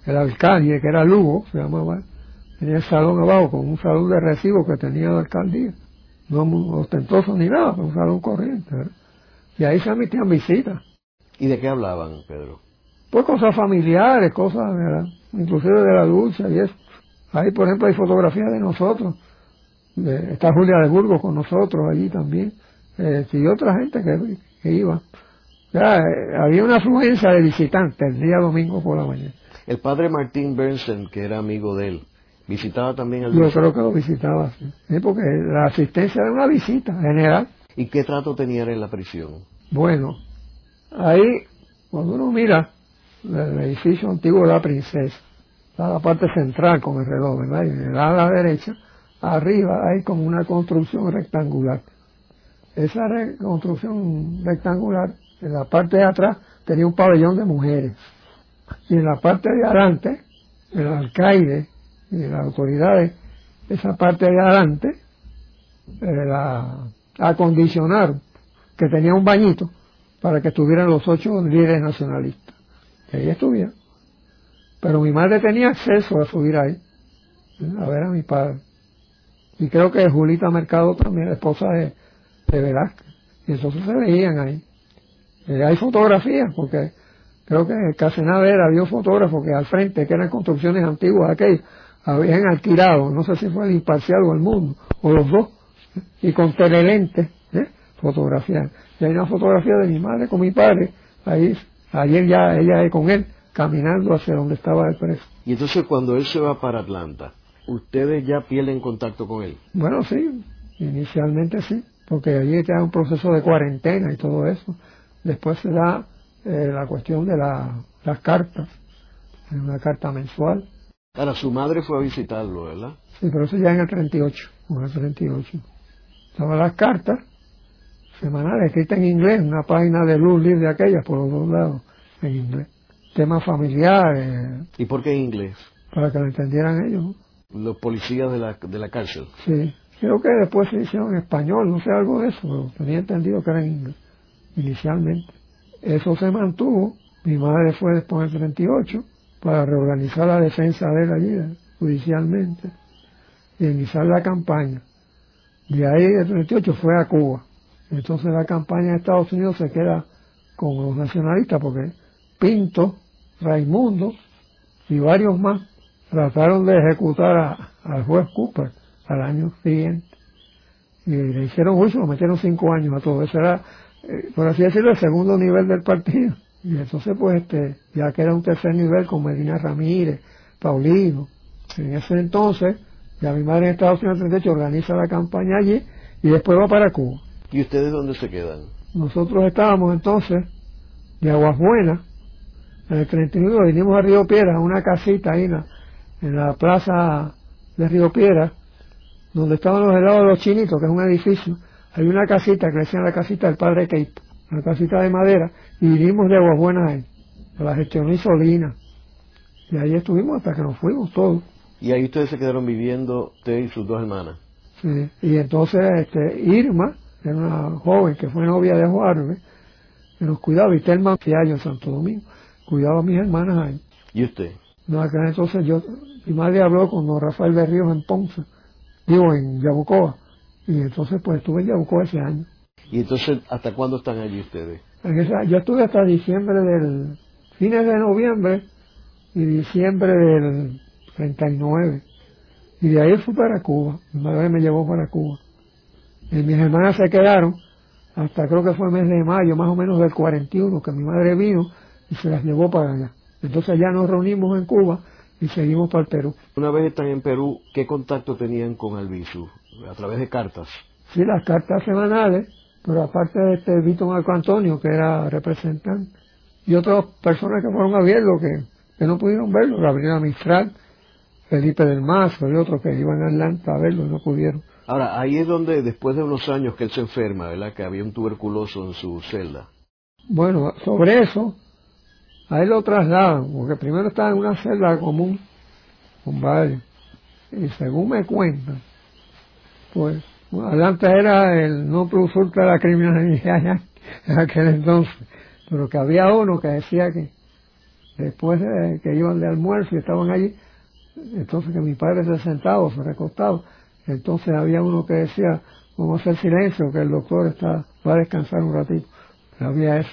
el alcalde, que era Lugo, se llamaba, tenía el salón abajo con un salón de recibo que tenía la alcaldía. No ostentoso ni nada, pero un salón corriente. Y ahí se emitían visitas. ¿Y de qué hablaban, Pedro? Pues cosas familiares, cosas, inclusive de la dulce y eso. Ahí, por ejemplo, hay fotografías de nosotros. está Julia de Burgos con nosotros allí también. Eh, y otra gente que, que iba. Ya, eh, había una afluencia de visitantes el día domingo por la mañana. El padre Martín Bernsen, que era amigo de él, visitaba también al Yo creo que lo visitaba, sí. porque la asistencia era una visita general. ¿Y qué trato tenía en la prisión? Bueno, ahí, cuando uno mira el edificio antiguo de la princesa, está la parte central con el reloj, ¿verdad? Y en la, a la derecha, arriba hay como una construcción rectangular. Esa construcción rectangular, en la parte de atrás, tenía un pabellón de mujeres. Y en la parte de adelante, el alcaide y las autoridades, esa parte de adelante, eh, la acondicionaron, que tenía un bañito, para que estuvieran los ocho líderes nacionalistas. Y ahí estuvieron. Pero mi madre tenía acceso a subir ahí, a ver a mi padre. Y creo que Julita Mercado también, esposa de, de Velázquez. Y entonces se veían ahí. Eh, hay fotografías, porque creo que casi nada era, había un fotógrafo que al frente, que eran construcciones antiguas aquellas, habían alquilado, no sé si fue el imparcial o el mundo, o los dos, y con telelentes, ¿eh? Y hay una fotografía de mi madre con mi padre, ahí, ayer ya ella con él, caminando hacia donde estaba el preso. Y entonces cuando él se va para Atlanta, ¿ustedes ya pierden contacto con él? Bueno, sí, inicialmente sí, porque allí está un proceso de cuarentena y todo eso. Después se da eh, la cuestión de las cartas, una carta mensual. Ahora, su madre fue a visitarlo, ¿verdad? Sí, pero eso ya en el 38, en el 38. Estaban las cartas semanales escritas en inglés, una página de luz libre de aquellas por los dos lados, en inglés. Temas familiares. ¿Y por qué en inglés? Para que lo entendieran ellos. Los policías de la, de la cárcel. Sí. Creo que después se hicieron en español, no sé algo de eso, pero tenía entendido que era en inglés, inicialmente. Eso se mantuvo. Mi madre fue después del 38 para reorganizar la defensa de él allí, judicialmente, y iniciar la campaña. De ahí, el 38, fue a Cuba. Entonces la campaña de Estados Unidos se queda con los nacionalistas porque Pinto, Raimundo y varios más trataron de ejecutar al juez Cooper al año siguiente. Y le hicieron juicio, lo metieron cinco años a todo. Eso era eh, por así decirlo, el segundo nivel del partido. Y entonces, pues, este, ya queda un tercer nivel con Medina Ramírez, Paulino. En ese entonces, ya mi madre en Estados Unidos 38 organiza la campaña allí y después va para Cuba. ¿Y ustedes dónde se quedan? Nosotros estábamos entonces de Aguas Buenas, En el 39 vinimos a Río Piedra, a una casita ahí en la, plaza de Río Piedra, donde estaban los helados de los chinitos, que es un edificio. Hay una casita que le decían la casita del padre Kate, una casita de madera, y vinimos de Aguas Buenas ahí, la gestión Solina. Y ahí estuvimos hasta que nos fuimos todos. Y ahí ustedes se quedaron viviendo, usted y sus dos hermanas. Sí, y entonces este, Irma, era una joven que fue novia de Juárez, que nos cuidaba, y Telma Fiallo en Santo Domingo, cuidaba a mis hermanas ahí. ¿Y usted? No, entonces yo, mi madre habló con don Rafael Berríos en Ponce, digo, en Yabucoa, y entonces pues estuve en Yabucoa ese año. ¿Y entonces hasta cuándo están allí ustedes? Yo estuve hasta diciembre del, fines de noviembre y diciembre del 39. Y de ahí fui para Cuba. Mi madre me llevó para Cuba. Y mis hermanas se quedaron hasta creo que fue el mes de mayo, más o menos del 41, que mi madre vino y se las llevó para allá. Entonces ya nos reunimos en Cuba y seguimos para el Perú. Una vez están en Perú, ¿qué contacto tenían con Albizu? ¿A través de cartas? Sí, las cartas semanales, pero aparte de este Vito Marco Antonio, que era representante, y otras personas que fueron a verlo, que, que no pudieron verlo, Gabriela Mistral, Felipe del Mazo y otros que iban a Atlanta a verlo y no pudieron. Ahora, ahí es donde después de unos años que él se enferma, ¿verdad? Que había un tuberculoso en su celda. Bueno, sobre eso, a él lo trasladan, porque primero estaba en una celda común con varios. Y según me cuentan, pues, adelante era el no plus ultra de la criminalidad en aquel entonces, pero que había uno que decía que después de que iban de almuerzo y estaban allí, entonces que mi padre se sentaba, se recostaba, entonces había uno que decía, vamos a hacer silencio, que el doctor está, va a descansar un ratito. había eso.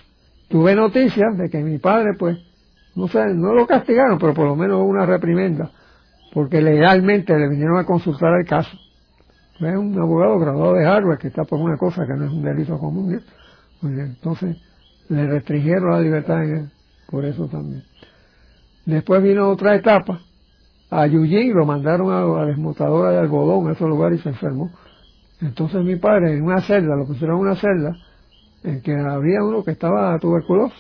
Tuve noticias de que mi padre, pues, no sé, no lo castigaron, pero por lo menos una reprimenda, porque legalmente le vinieron a consultar el caso. Es un abogado graduado de Harvard que está por una cosa que no es un delito común. Pues, entonces le restringieron la libertad por eso también. Después vino otra etapa, a Yujin lo mandaron a la desmotadora de algodón, a esos lugares y se enfermó. Entonces mi padre en una celda, lo pusieron en una celda, en que había uno que estaba tuberculoso,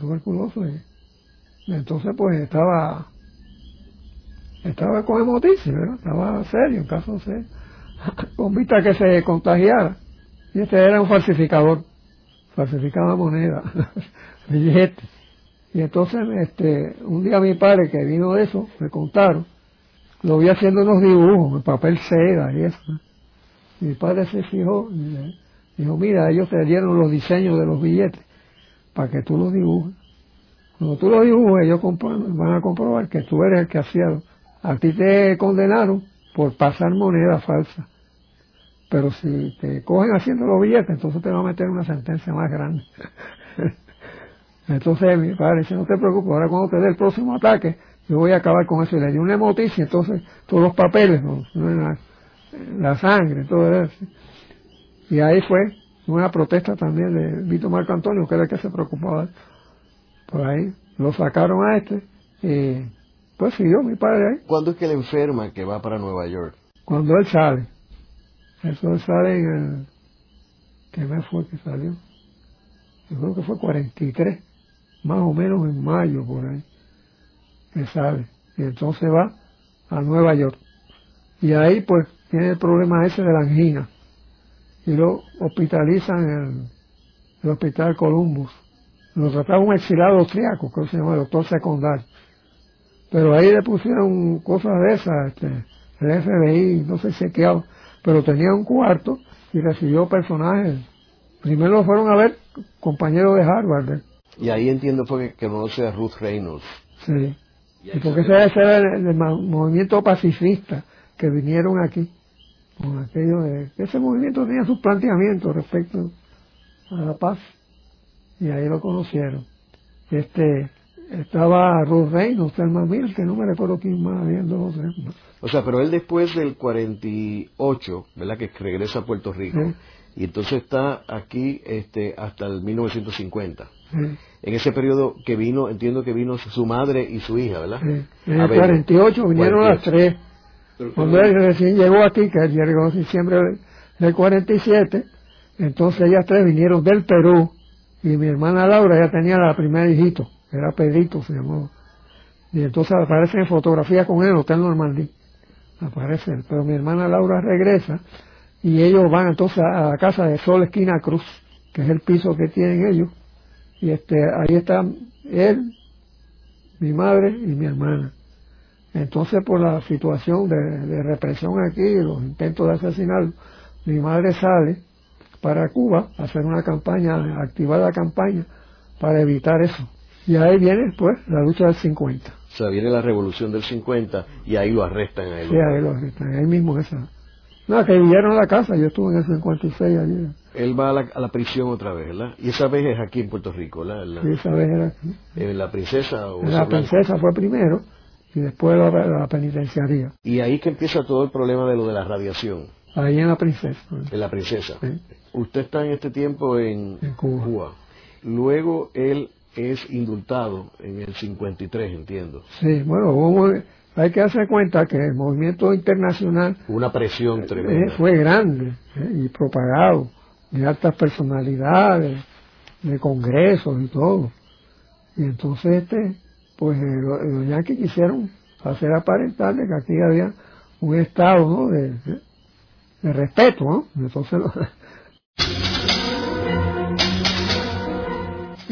tuberculoso y entonces pues estaba estaba con hemotisis, ¿verdad? estaba serio, en caso de con vista que se contagiara. Y este era un falsificador, falsificaba moneda, billetes. Y entonces, este, un día mi padre que vino de eso, me contaron, lo vi haciendo unos dibujos en papel seda y eso. Mi padre se fijó dijo, mira, ellos te dieron los diseños de los billetes para que tú los dibujes. Cuando tú los dibujes, ellos van a comprobar que tú eres el que hacía. A ti te condenaron por pasar moneda falsa. Pero si te cogen haciendo los billetes, entonces te van a meter una sentencia más grande. Entonces mi padre dice, no te preocupes, ahora cuando te dé el próximo ataque, yo voy a acabar con eso. Y le di una noticia, entonces todos los papeles, la, sangre, todo eso. Y ahí fue una protesta también de Vito Marco Antonio, que era el que se preocupaba. Por ahí lo sacaron a este y pues siguió mi padre ahí. ¿Cuándo es que él enferma que va para Nueva York? Cuando él sale. Eso sale en el... ¿Qué mes fue que salió? Yo creo que fue 43 más o menos en mayo por ahí, que sale. Y entonces va a Nueva York. Y ahí pues tiene el problema ese de la angina. Y lo hospitalizan en el, hospital Columbus. Lo trataba un exilado austriaco, que se llama el doctor secundario. Pero ahí le pusieron cosas de esas, este, el FBI, no sé si qué, pero tenía un cuarto y recibió personajes. Primero lo fueron a ver compañeros de Harvard, y ahí entiendo fue que, no sea Ruth Reynolds. Sí. Y porque ese era el, movimiento pacifista que vinieron aquí. Con aquello de. Ese movimiento tenía sus planteamientos respecto a la paz. Y ahí lo conocieron. Este. Estaba Ruth Reynolds, el Mil, que no me recuerdo quién más, había dos o tres O sea, pero él después del 48, ¿verdad? Que regresa a Puerto Rico. Y entonces está aquí este, hasta el 1950. En ese periodo que vino, entiendo que vino su madre y su hija, ¿verdad? En el 48 vinieron las tres. Cuando él recién llegó aquí, que llegó en diciembre del 47, entonces ellas tres vinieron del Perú y mi hermana Laura ya tenía la primera hijito, era Pedrito, se llamó. Y entonces aparece en con él, Hotel Normandí. Aparece, pero mi hermana Laura regresa y ellos van entonces a la casa de Sol Esquina Cruz, que es el piso que tienen ellos. Y este, ahí están él, mi madre y mi hermana. Entonces, por la situación de, represión aquí, los intentos de asesinar, mi madre sale para Cuba a hacer una campaña, activar la campaña para evitar eso. Y ahí viene, pues, la lucha del 50. O sea, viene la revolución del 50 y ahí lo arrestan a él. Sí, ahí lo arrestan, ahí mismo esa. No, que vivieron en la casa, yo estuve en el 56 allí. Él va a la, prisión otra vez, ¿verdad? Y esa vez es aquí en Puerto Rico, ¿verdad? sí, esa vez era aquí. ¿En la princesa o La princesa fue primero y después la, penitenciaría. Y ahí que empieza todo el problema de lo de la radiación. Ahí en la princesa. En la princesa. Usted está en este tiempo en, Cuba. Luego él es indultado en el 53, entiendo. Sí, bueno, hubo hay que hacer cuenta que el movimiento internacional una presión tremenda eh, fue grande eh, y propagado de altas personalidades de congresos y todo y entonces este pues eh, los, yanquis quisieron hacer aparentar que aquí había un estado ¿no? de, de, respeto ¿no? entonces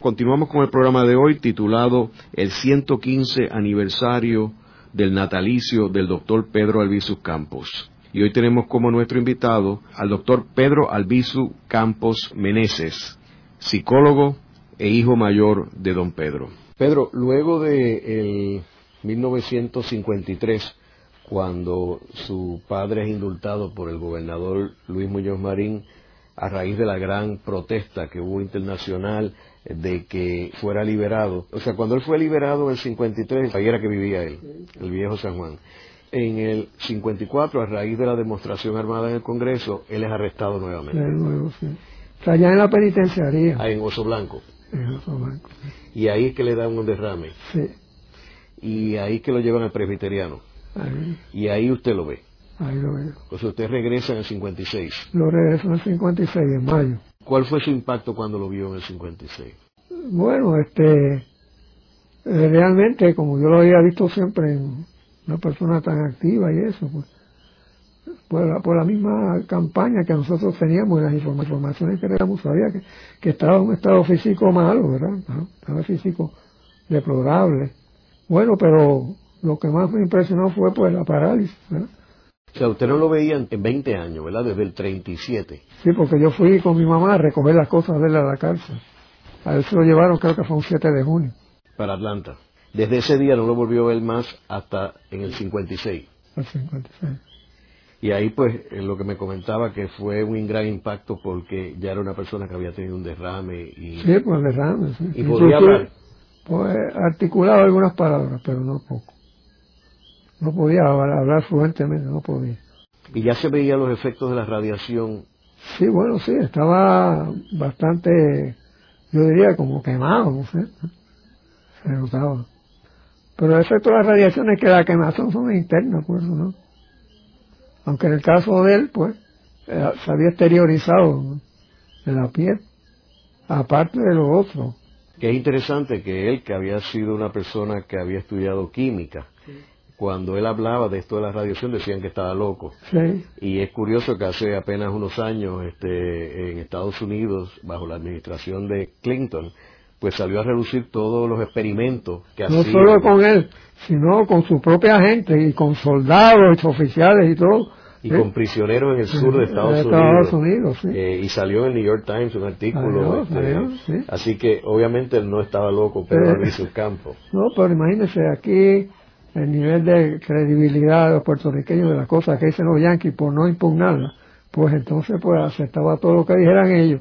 Continuamos con el programa de hoy titulado El 115 aniversario del natalicio del doctor Pedro Albizu Campos. Y hoy tenemos como nuestro invitado al doctor Pedro Albizu Campos Meneses, psicólogo e hijo mayor de don Pedro. Pedro, luego de 1953, cuando su padre es indultado por el gobernador Luis Muñoz Marín, a raíz de la gran protesta que hubo internacional de que fuera liberado. O sea, cuando él fue liberado en el 53, ahí era que vivía él, el viejo San Juan. En el 54, a raíz de la demostración armada en el Congreso, él es arrestado nuevamente. nuevo, sí. O allá en la penitenciaría. Ahí en Oso Blanco. En Oso Blanco. Y ahí es que le dan un derrame. Sí. Y ahí que lo llevan al presbiteriano. Ahí. Y ahí usted lo ve. Ahí lo veo. Pues usted regresa en el 56. Lo regreso en el 56, en mayo. ¿Cuál fue su impacto cuando lo vio en el 56? Bueno, este, eh, realmente, como yo lo había visto siempre en una persona tan activa y eso, pues, por la, por la misma campaña que nosotros teníamos, las informaciones que teníamos, sabía que, que estaba en un estado físico malo, ¿verdad? Estaba físico deplorable. Bueno, pero lo que más me impresionó fue pues la parálisis, ¿verdad? O sea, usted no lo veía en 20 años, ¿verdad? Desde el 37. Sí, porque yo fui con mi mamá a recoger las cosas de él a la cárcel. A él se lo llevaron, creo que fue un 7 de junio. Para Atlanta. Desde ese día no lo volvió a ver más hasta en el 56. El 56. Y ahí pues lo que me comentaba que fue un gran impacto porque ya era una persona que había tenido un derrame y... Sí, pues derrame, sí. Y podía hablar. Pues articulaba algunas palabras, pero no poco. No podía hablar fluentemente, no podía. ¿Y ya se veían los efectos de la radiación? Sí, bueno, sí, estaba bastante, yo diría como quemado, no sé. Se notaba. Pero el efecto de la radiación es que la quemazón son internas, pues, ¿no? Aunque en el caso de él, pues, eh, se había exteriorizado en la piel, aparte de lo otro. Que es interesante que él, que había sido una persona que había estudiado química, cuando él hablaba de esto de la radiación decían que estaba loco. Sí. Y es curioso que hace apenas unos años este, en Estados Unidos, bajo la administración de Clinton, pues salió a reducir todos los experimentos que hacía. No solo con él, sino con su propia gente y con soldados, oficiales y todo. Y con prisioneros en el sur de Estados, Unidos. Eh, y salió en el New York Times un artículo. Este, así que obviamente él no estaba loco, pero en su campo. No, pero imagínese, aquí el nivel de credibilidad de los puertorriqueños de las cosas que dicen los yanquis por no impugnarlas, pues entonces pues aceptaba todo lo que dijeran ellos.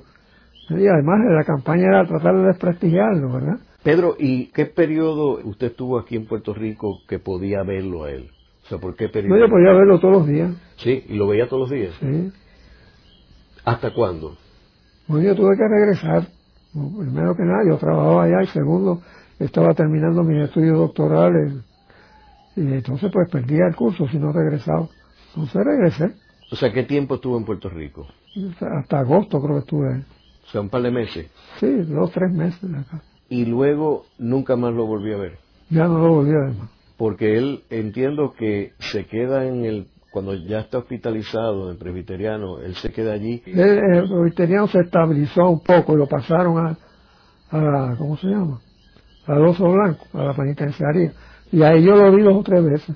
Y además la campaña era tratar de desprestigiarlo, ¿verdad? Pedro, ¿y qué periodo usted estuvo aquí en Puerto Rico que podía verlo a él? O sea, ¿por qué periodo? No, yo podía verlo todos los días. Sí, y lo veía todos los días. Sí. ¿Hasta cuándo? Bueno, yo tuve que regresar. Primero que nada, yo trabajaba allá y segundo, estaba terminando mis estudios doctorales y entonces pues perdía el curso si no regresaba. Entonces regresé. O sea, ¿qué tiempo estuvo en Puerto Rico? Hasta agosto creo que estuve ahí. O sea, un par de meses. Sí, dos, tres meses acá. Y luego nunca más lo volví a ver. Ya no lo volví a ver más. Porque él entiendo que se queda en el cuando ya está hospitalizado en presbiteriano, él se queda allí. El, el presbiteriano se estabilizó un poco y lo pasaron a, a ¿cómo se llama? Al oso blanco, a la penitenciaría. Y ahí yo lo vi dos o tres veces.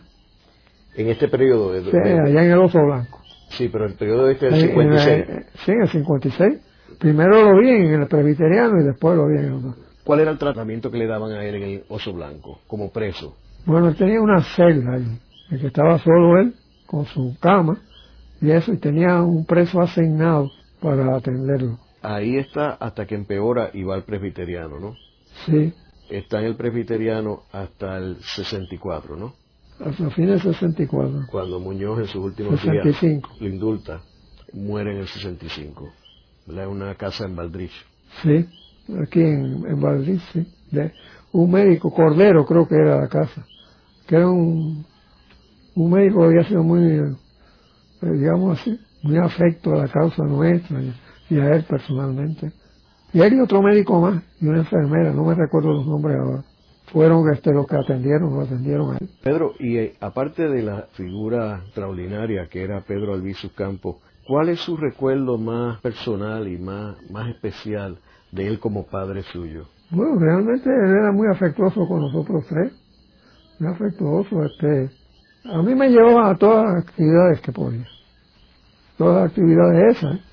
En este periodo de... Sí, allá en el oso blanco. Sí, pero el periodo este del 56. En, sí, en el 56. Primero lo vi en el presbiteriano y después lo vi en el otro. ¿Cuál era el tratamiento que le daban a él en el oso blanco, como preso? Bueno, él tenía una celda ahí, en que estaba solo él, con su cama, y eso, y tenía un preso asignado para atenderlo. Ahí está hasta que empeora y va al presbiteriano, ¿no? Sí. Está en el presbiteriano hasta el 64, ¿no? Hasta el fin del 64. Cuando Muñoz en sus últimos 65. días lo indulta, muere en el 65. ¿verdad? una casa en Valdrich. Sí, aquí en, en Valdrich, sí. De un médico, Cordero creo que era la casa, que era un, un médico que había sido muy, eh, digamos así, muy afecto a la causa nuestra y, y, a él personalmente. Y él y otro médico más, y una enfermera, no me recuerdo los nombres ahora, fueron este, los que atendieron, lo atendieron a él. Pedro, y eh, aparte de la figura extraordinaria que era Pedro Albizu Campos, ¿cuál es su recuerdo más personal y más, más especial de él como padre suyo? Bueno, realmente él era muy afectuoso con nosotros tres, muy afectuoso, este, a mí me llevaba a todas las actividades que podía, todas las actividades esas,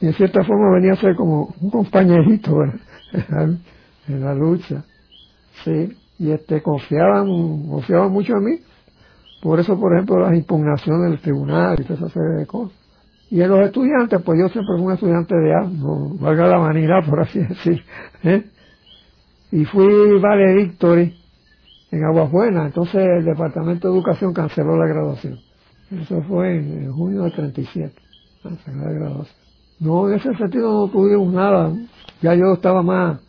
y en cierta forma venía a ser como un compañerito en la lucha, sí, y este, confiaban, confiaban mucho en mí, por eso, por ejemplo, las impugnaciones del tribunal y toda esa serie de cosas. Y en los estudiantes, pues yo siempre fui un estudiante de A, valga la vanidad, por así decir, ¿eh? y fui valedictory en Aguas Buenas, entonces el Departamento de Educación canceló la graduación. Eso fue en, en junio del 37, canceló la graduación. No, en ese sentido no tuvimos nada, ya yo estaba más,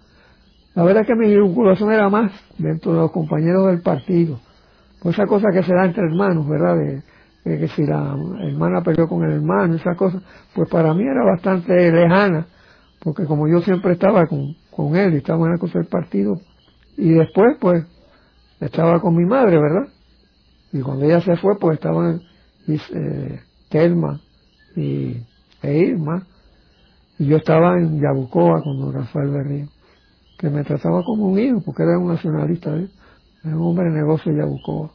la verdad es que mi vinculación era más dentro de los compañeros del partido, pues esa cosa que se da entre hermanos, ¿verdad? De, que si la hermana peleó con el hermano, esas cosas, pues para mí era bastante lejana, porque como yo siempre estaba con, con él y estaba en la cosa partido, y después pues estaba con mi madre, ¿verdad? Y cuando ella se fue, pues estaban eh, Telma y, e Irma, y yo estaba en Yabucoa con don Rafael Berrío, que me trataba como un hijo, porque era un nacionalista, ¿eh? era un hombre de negocio de Yabucoa,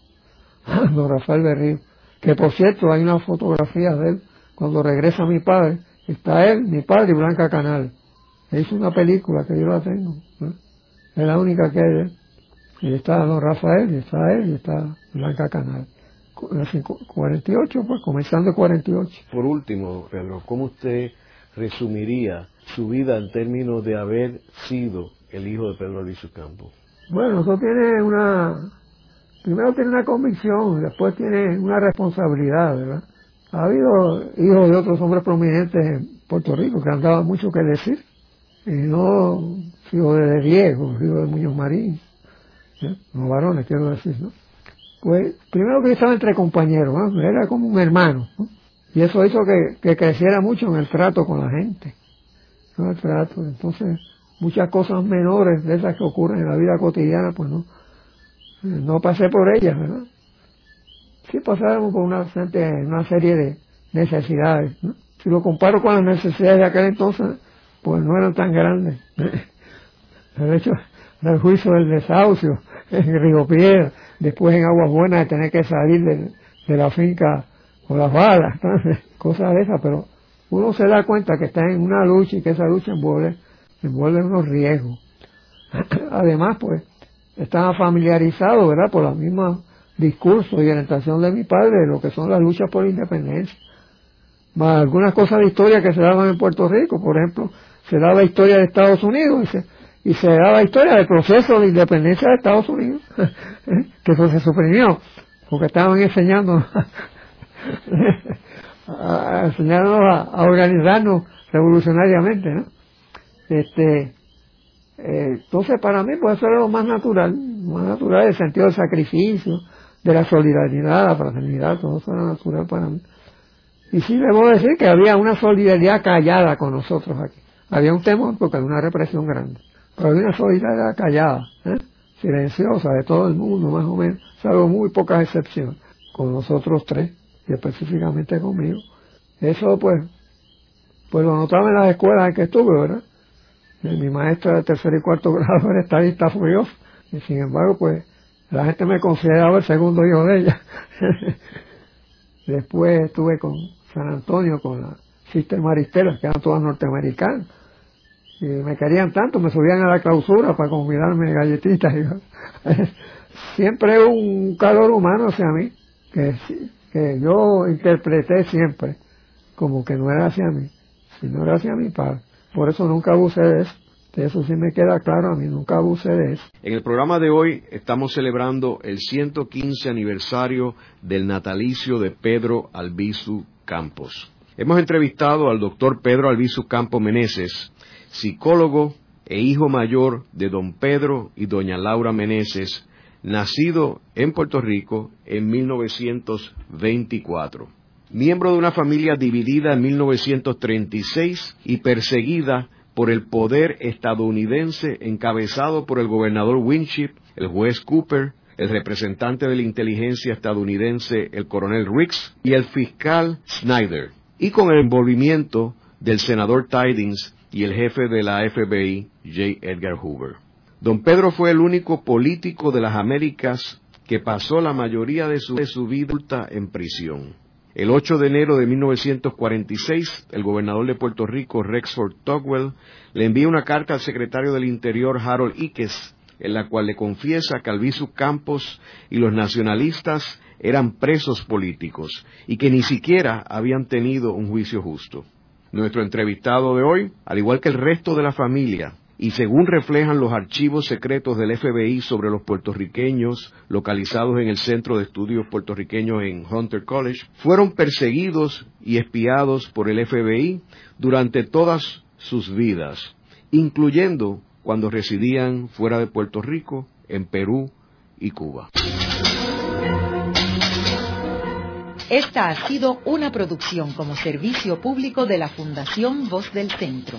don Rafael Berrío, que por cierto hay una fotografía de él, cuando regresa mi padre, está él, mi padre y Blanca Canal. Hizo una película que yo la tengo, ¿eh? es la única que hay. Y está don Rafael, y está él, y está Blanca Canal. 48, pues, comenzando 48. Por último, Pedro, ¿cómo usted resumiría su vida en términos de haber sido el hijo de Pedro Luis Campos? Bueno, eso tiene una, primero tiene una convicción, después tiene una responsabilidad, ¿verdad? Ha habido hijos de otros hombres prominentes en Puerto Rico que han dado mucho que decir, y no hijo de Diego, hijo de Muñoz Marín, ¿eh? los varones quiero decir, ¿no? Pues primero que estaba entre compañeros, ¿no? era como un hermano, ¿no? Y eso hizo que, que, creciera mucho en el trato con la gente, ¿no? el trato, entonces muchas cosas menores de esas que ocurren en la vida cotidiana, pues no, no pasé por ellas, ¿verdad? Sí pasábamos por una, una serie de necesidades. Si lo comparo con las necesidades de aquel entonces, pues no eran tan grandes. El hecho del juicio del desahucio en Río Piedra, después en Aguas Buenas de tener que salir de, de la finca con las balas, cosas de esas, pero uno se da cuenta que está en una lucha y que esa lucha envuelve, envuelve unos riesgos. Además, pues, estaba familiarizado, ¿verdad?, por los mismos discursos y orientación de mi padre de lo que son las luchas por la independencia. Más algunas cosas de historia que se daban en Puerto Rico, por ejemplo, se daba historia de Estados Unidos y se, y se daba historia del proceso de independencia de Estados Unidos, que eso se suprimió, porque estaban enseñando a, enseñarnos a, organizarnos revolucionariamente, ¿no? Este, eh, entonces para mí eso era lo más natural, más natural el sentido del sacrificio, de la solidaridad, la fraternidad, todo eso era natural para mí. Y sí debo decir que había una solidaridad callada con nosotros aquí. Había un temor porque había una represión grande. Pero había una solidaridad callada, ¿eh? silenciosa de todo el mundo, más o menos, salvo muy pocas excepciones, con nosotros tres, y específicamente conmigo. Eso pues, pues lo notaba en las escuelas en que estuve, ¿verdad? mi maestra de tercer y cuarto grado era estadista furioso, y sin embargo pues la gente me consideraba el segundo hijo de ella. Después estuve con San Antonio, con la Sister Maristela, que eran todas norteamericanas. Y me querían tanto, me subían a la clausura para convidarme galletitas. siempre un calor humano hacia mí, que, que yo interpreté siempre como que no era hacia mí, sino era hacia mi padre. Por eso nunca abusé de eso. Eso sí me queda claro, a mí nunca abusé de eso. En el programa de hoy estamos celebrando el 115 aniversario del natalicio de Pedro Albizu Campos. Hemos entrevistado al doctor Pedro Albizu Campos Meneses, psicólogo e hijo mayor de don Pedro y doña Laura Meneses, nacido en Puerto Rico en 1924. Miembro de una familia dividida en 1936 y perseguida por el poder estadounidense encabezado por el gobernador Winship, el juez Cooper, el representante de la inteligencia estadounidense, el coronel Riggs, y el fiscal Snyder, y con el envolvimiento del senador Tidings y el jefe de la FBI, J. Edgar Hoover. Don Pedro fue el único político de las Américas que pasó la mayoría de su, vida en prisión. El 8 de enero de 1946, el gobernador de Puerto Rico, Rexford Tugwell, le envía una carta al secretario del Interior, Harold Ickes, en la cual le confiesa que Albizu Campos y los nacionalistas eran presos políticos y que ni siquiera habían tenido un juicio justo. Nuestro entrevistado de hoy, al igual que el resto de la familia, y según reflejan los archivos secretos del FBI sobre los puertorriqueños localizados en el Centro de Estudios Puertorriqueños en Hunter College, fueron perseguidos y espiados por el FBI durante todas sus vidas, incluyendo cuando residían fuera de Puerto Rico, en Perú y Cuba. Esta ha sido una producción como servicio público de la Fundación Voz del Centro.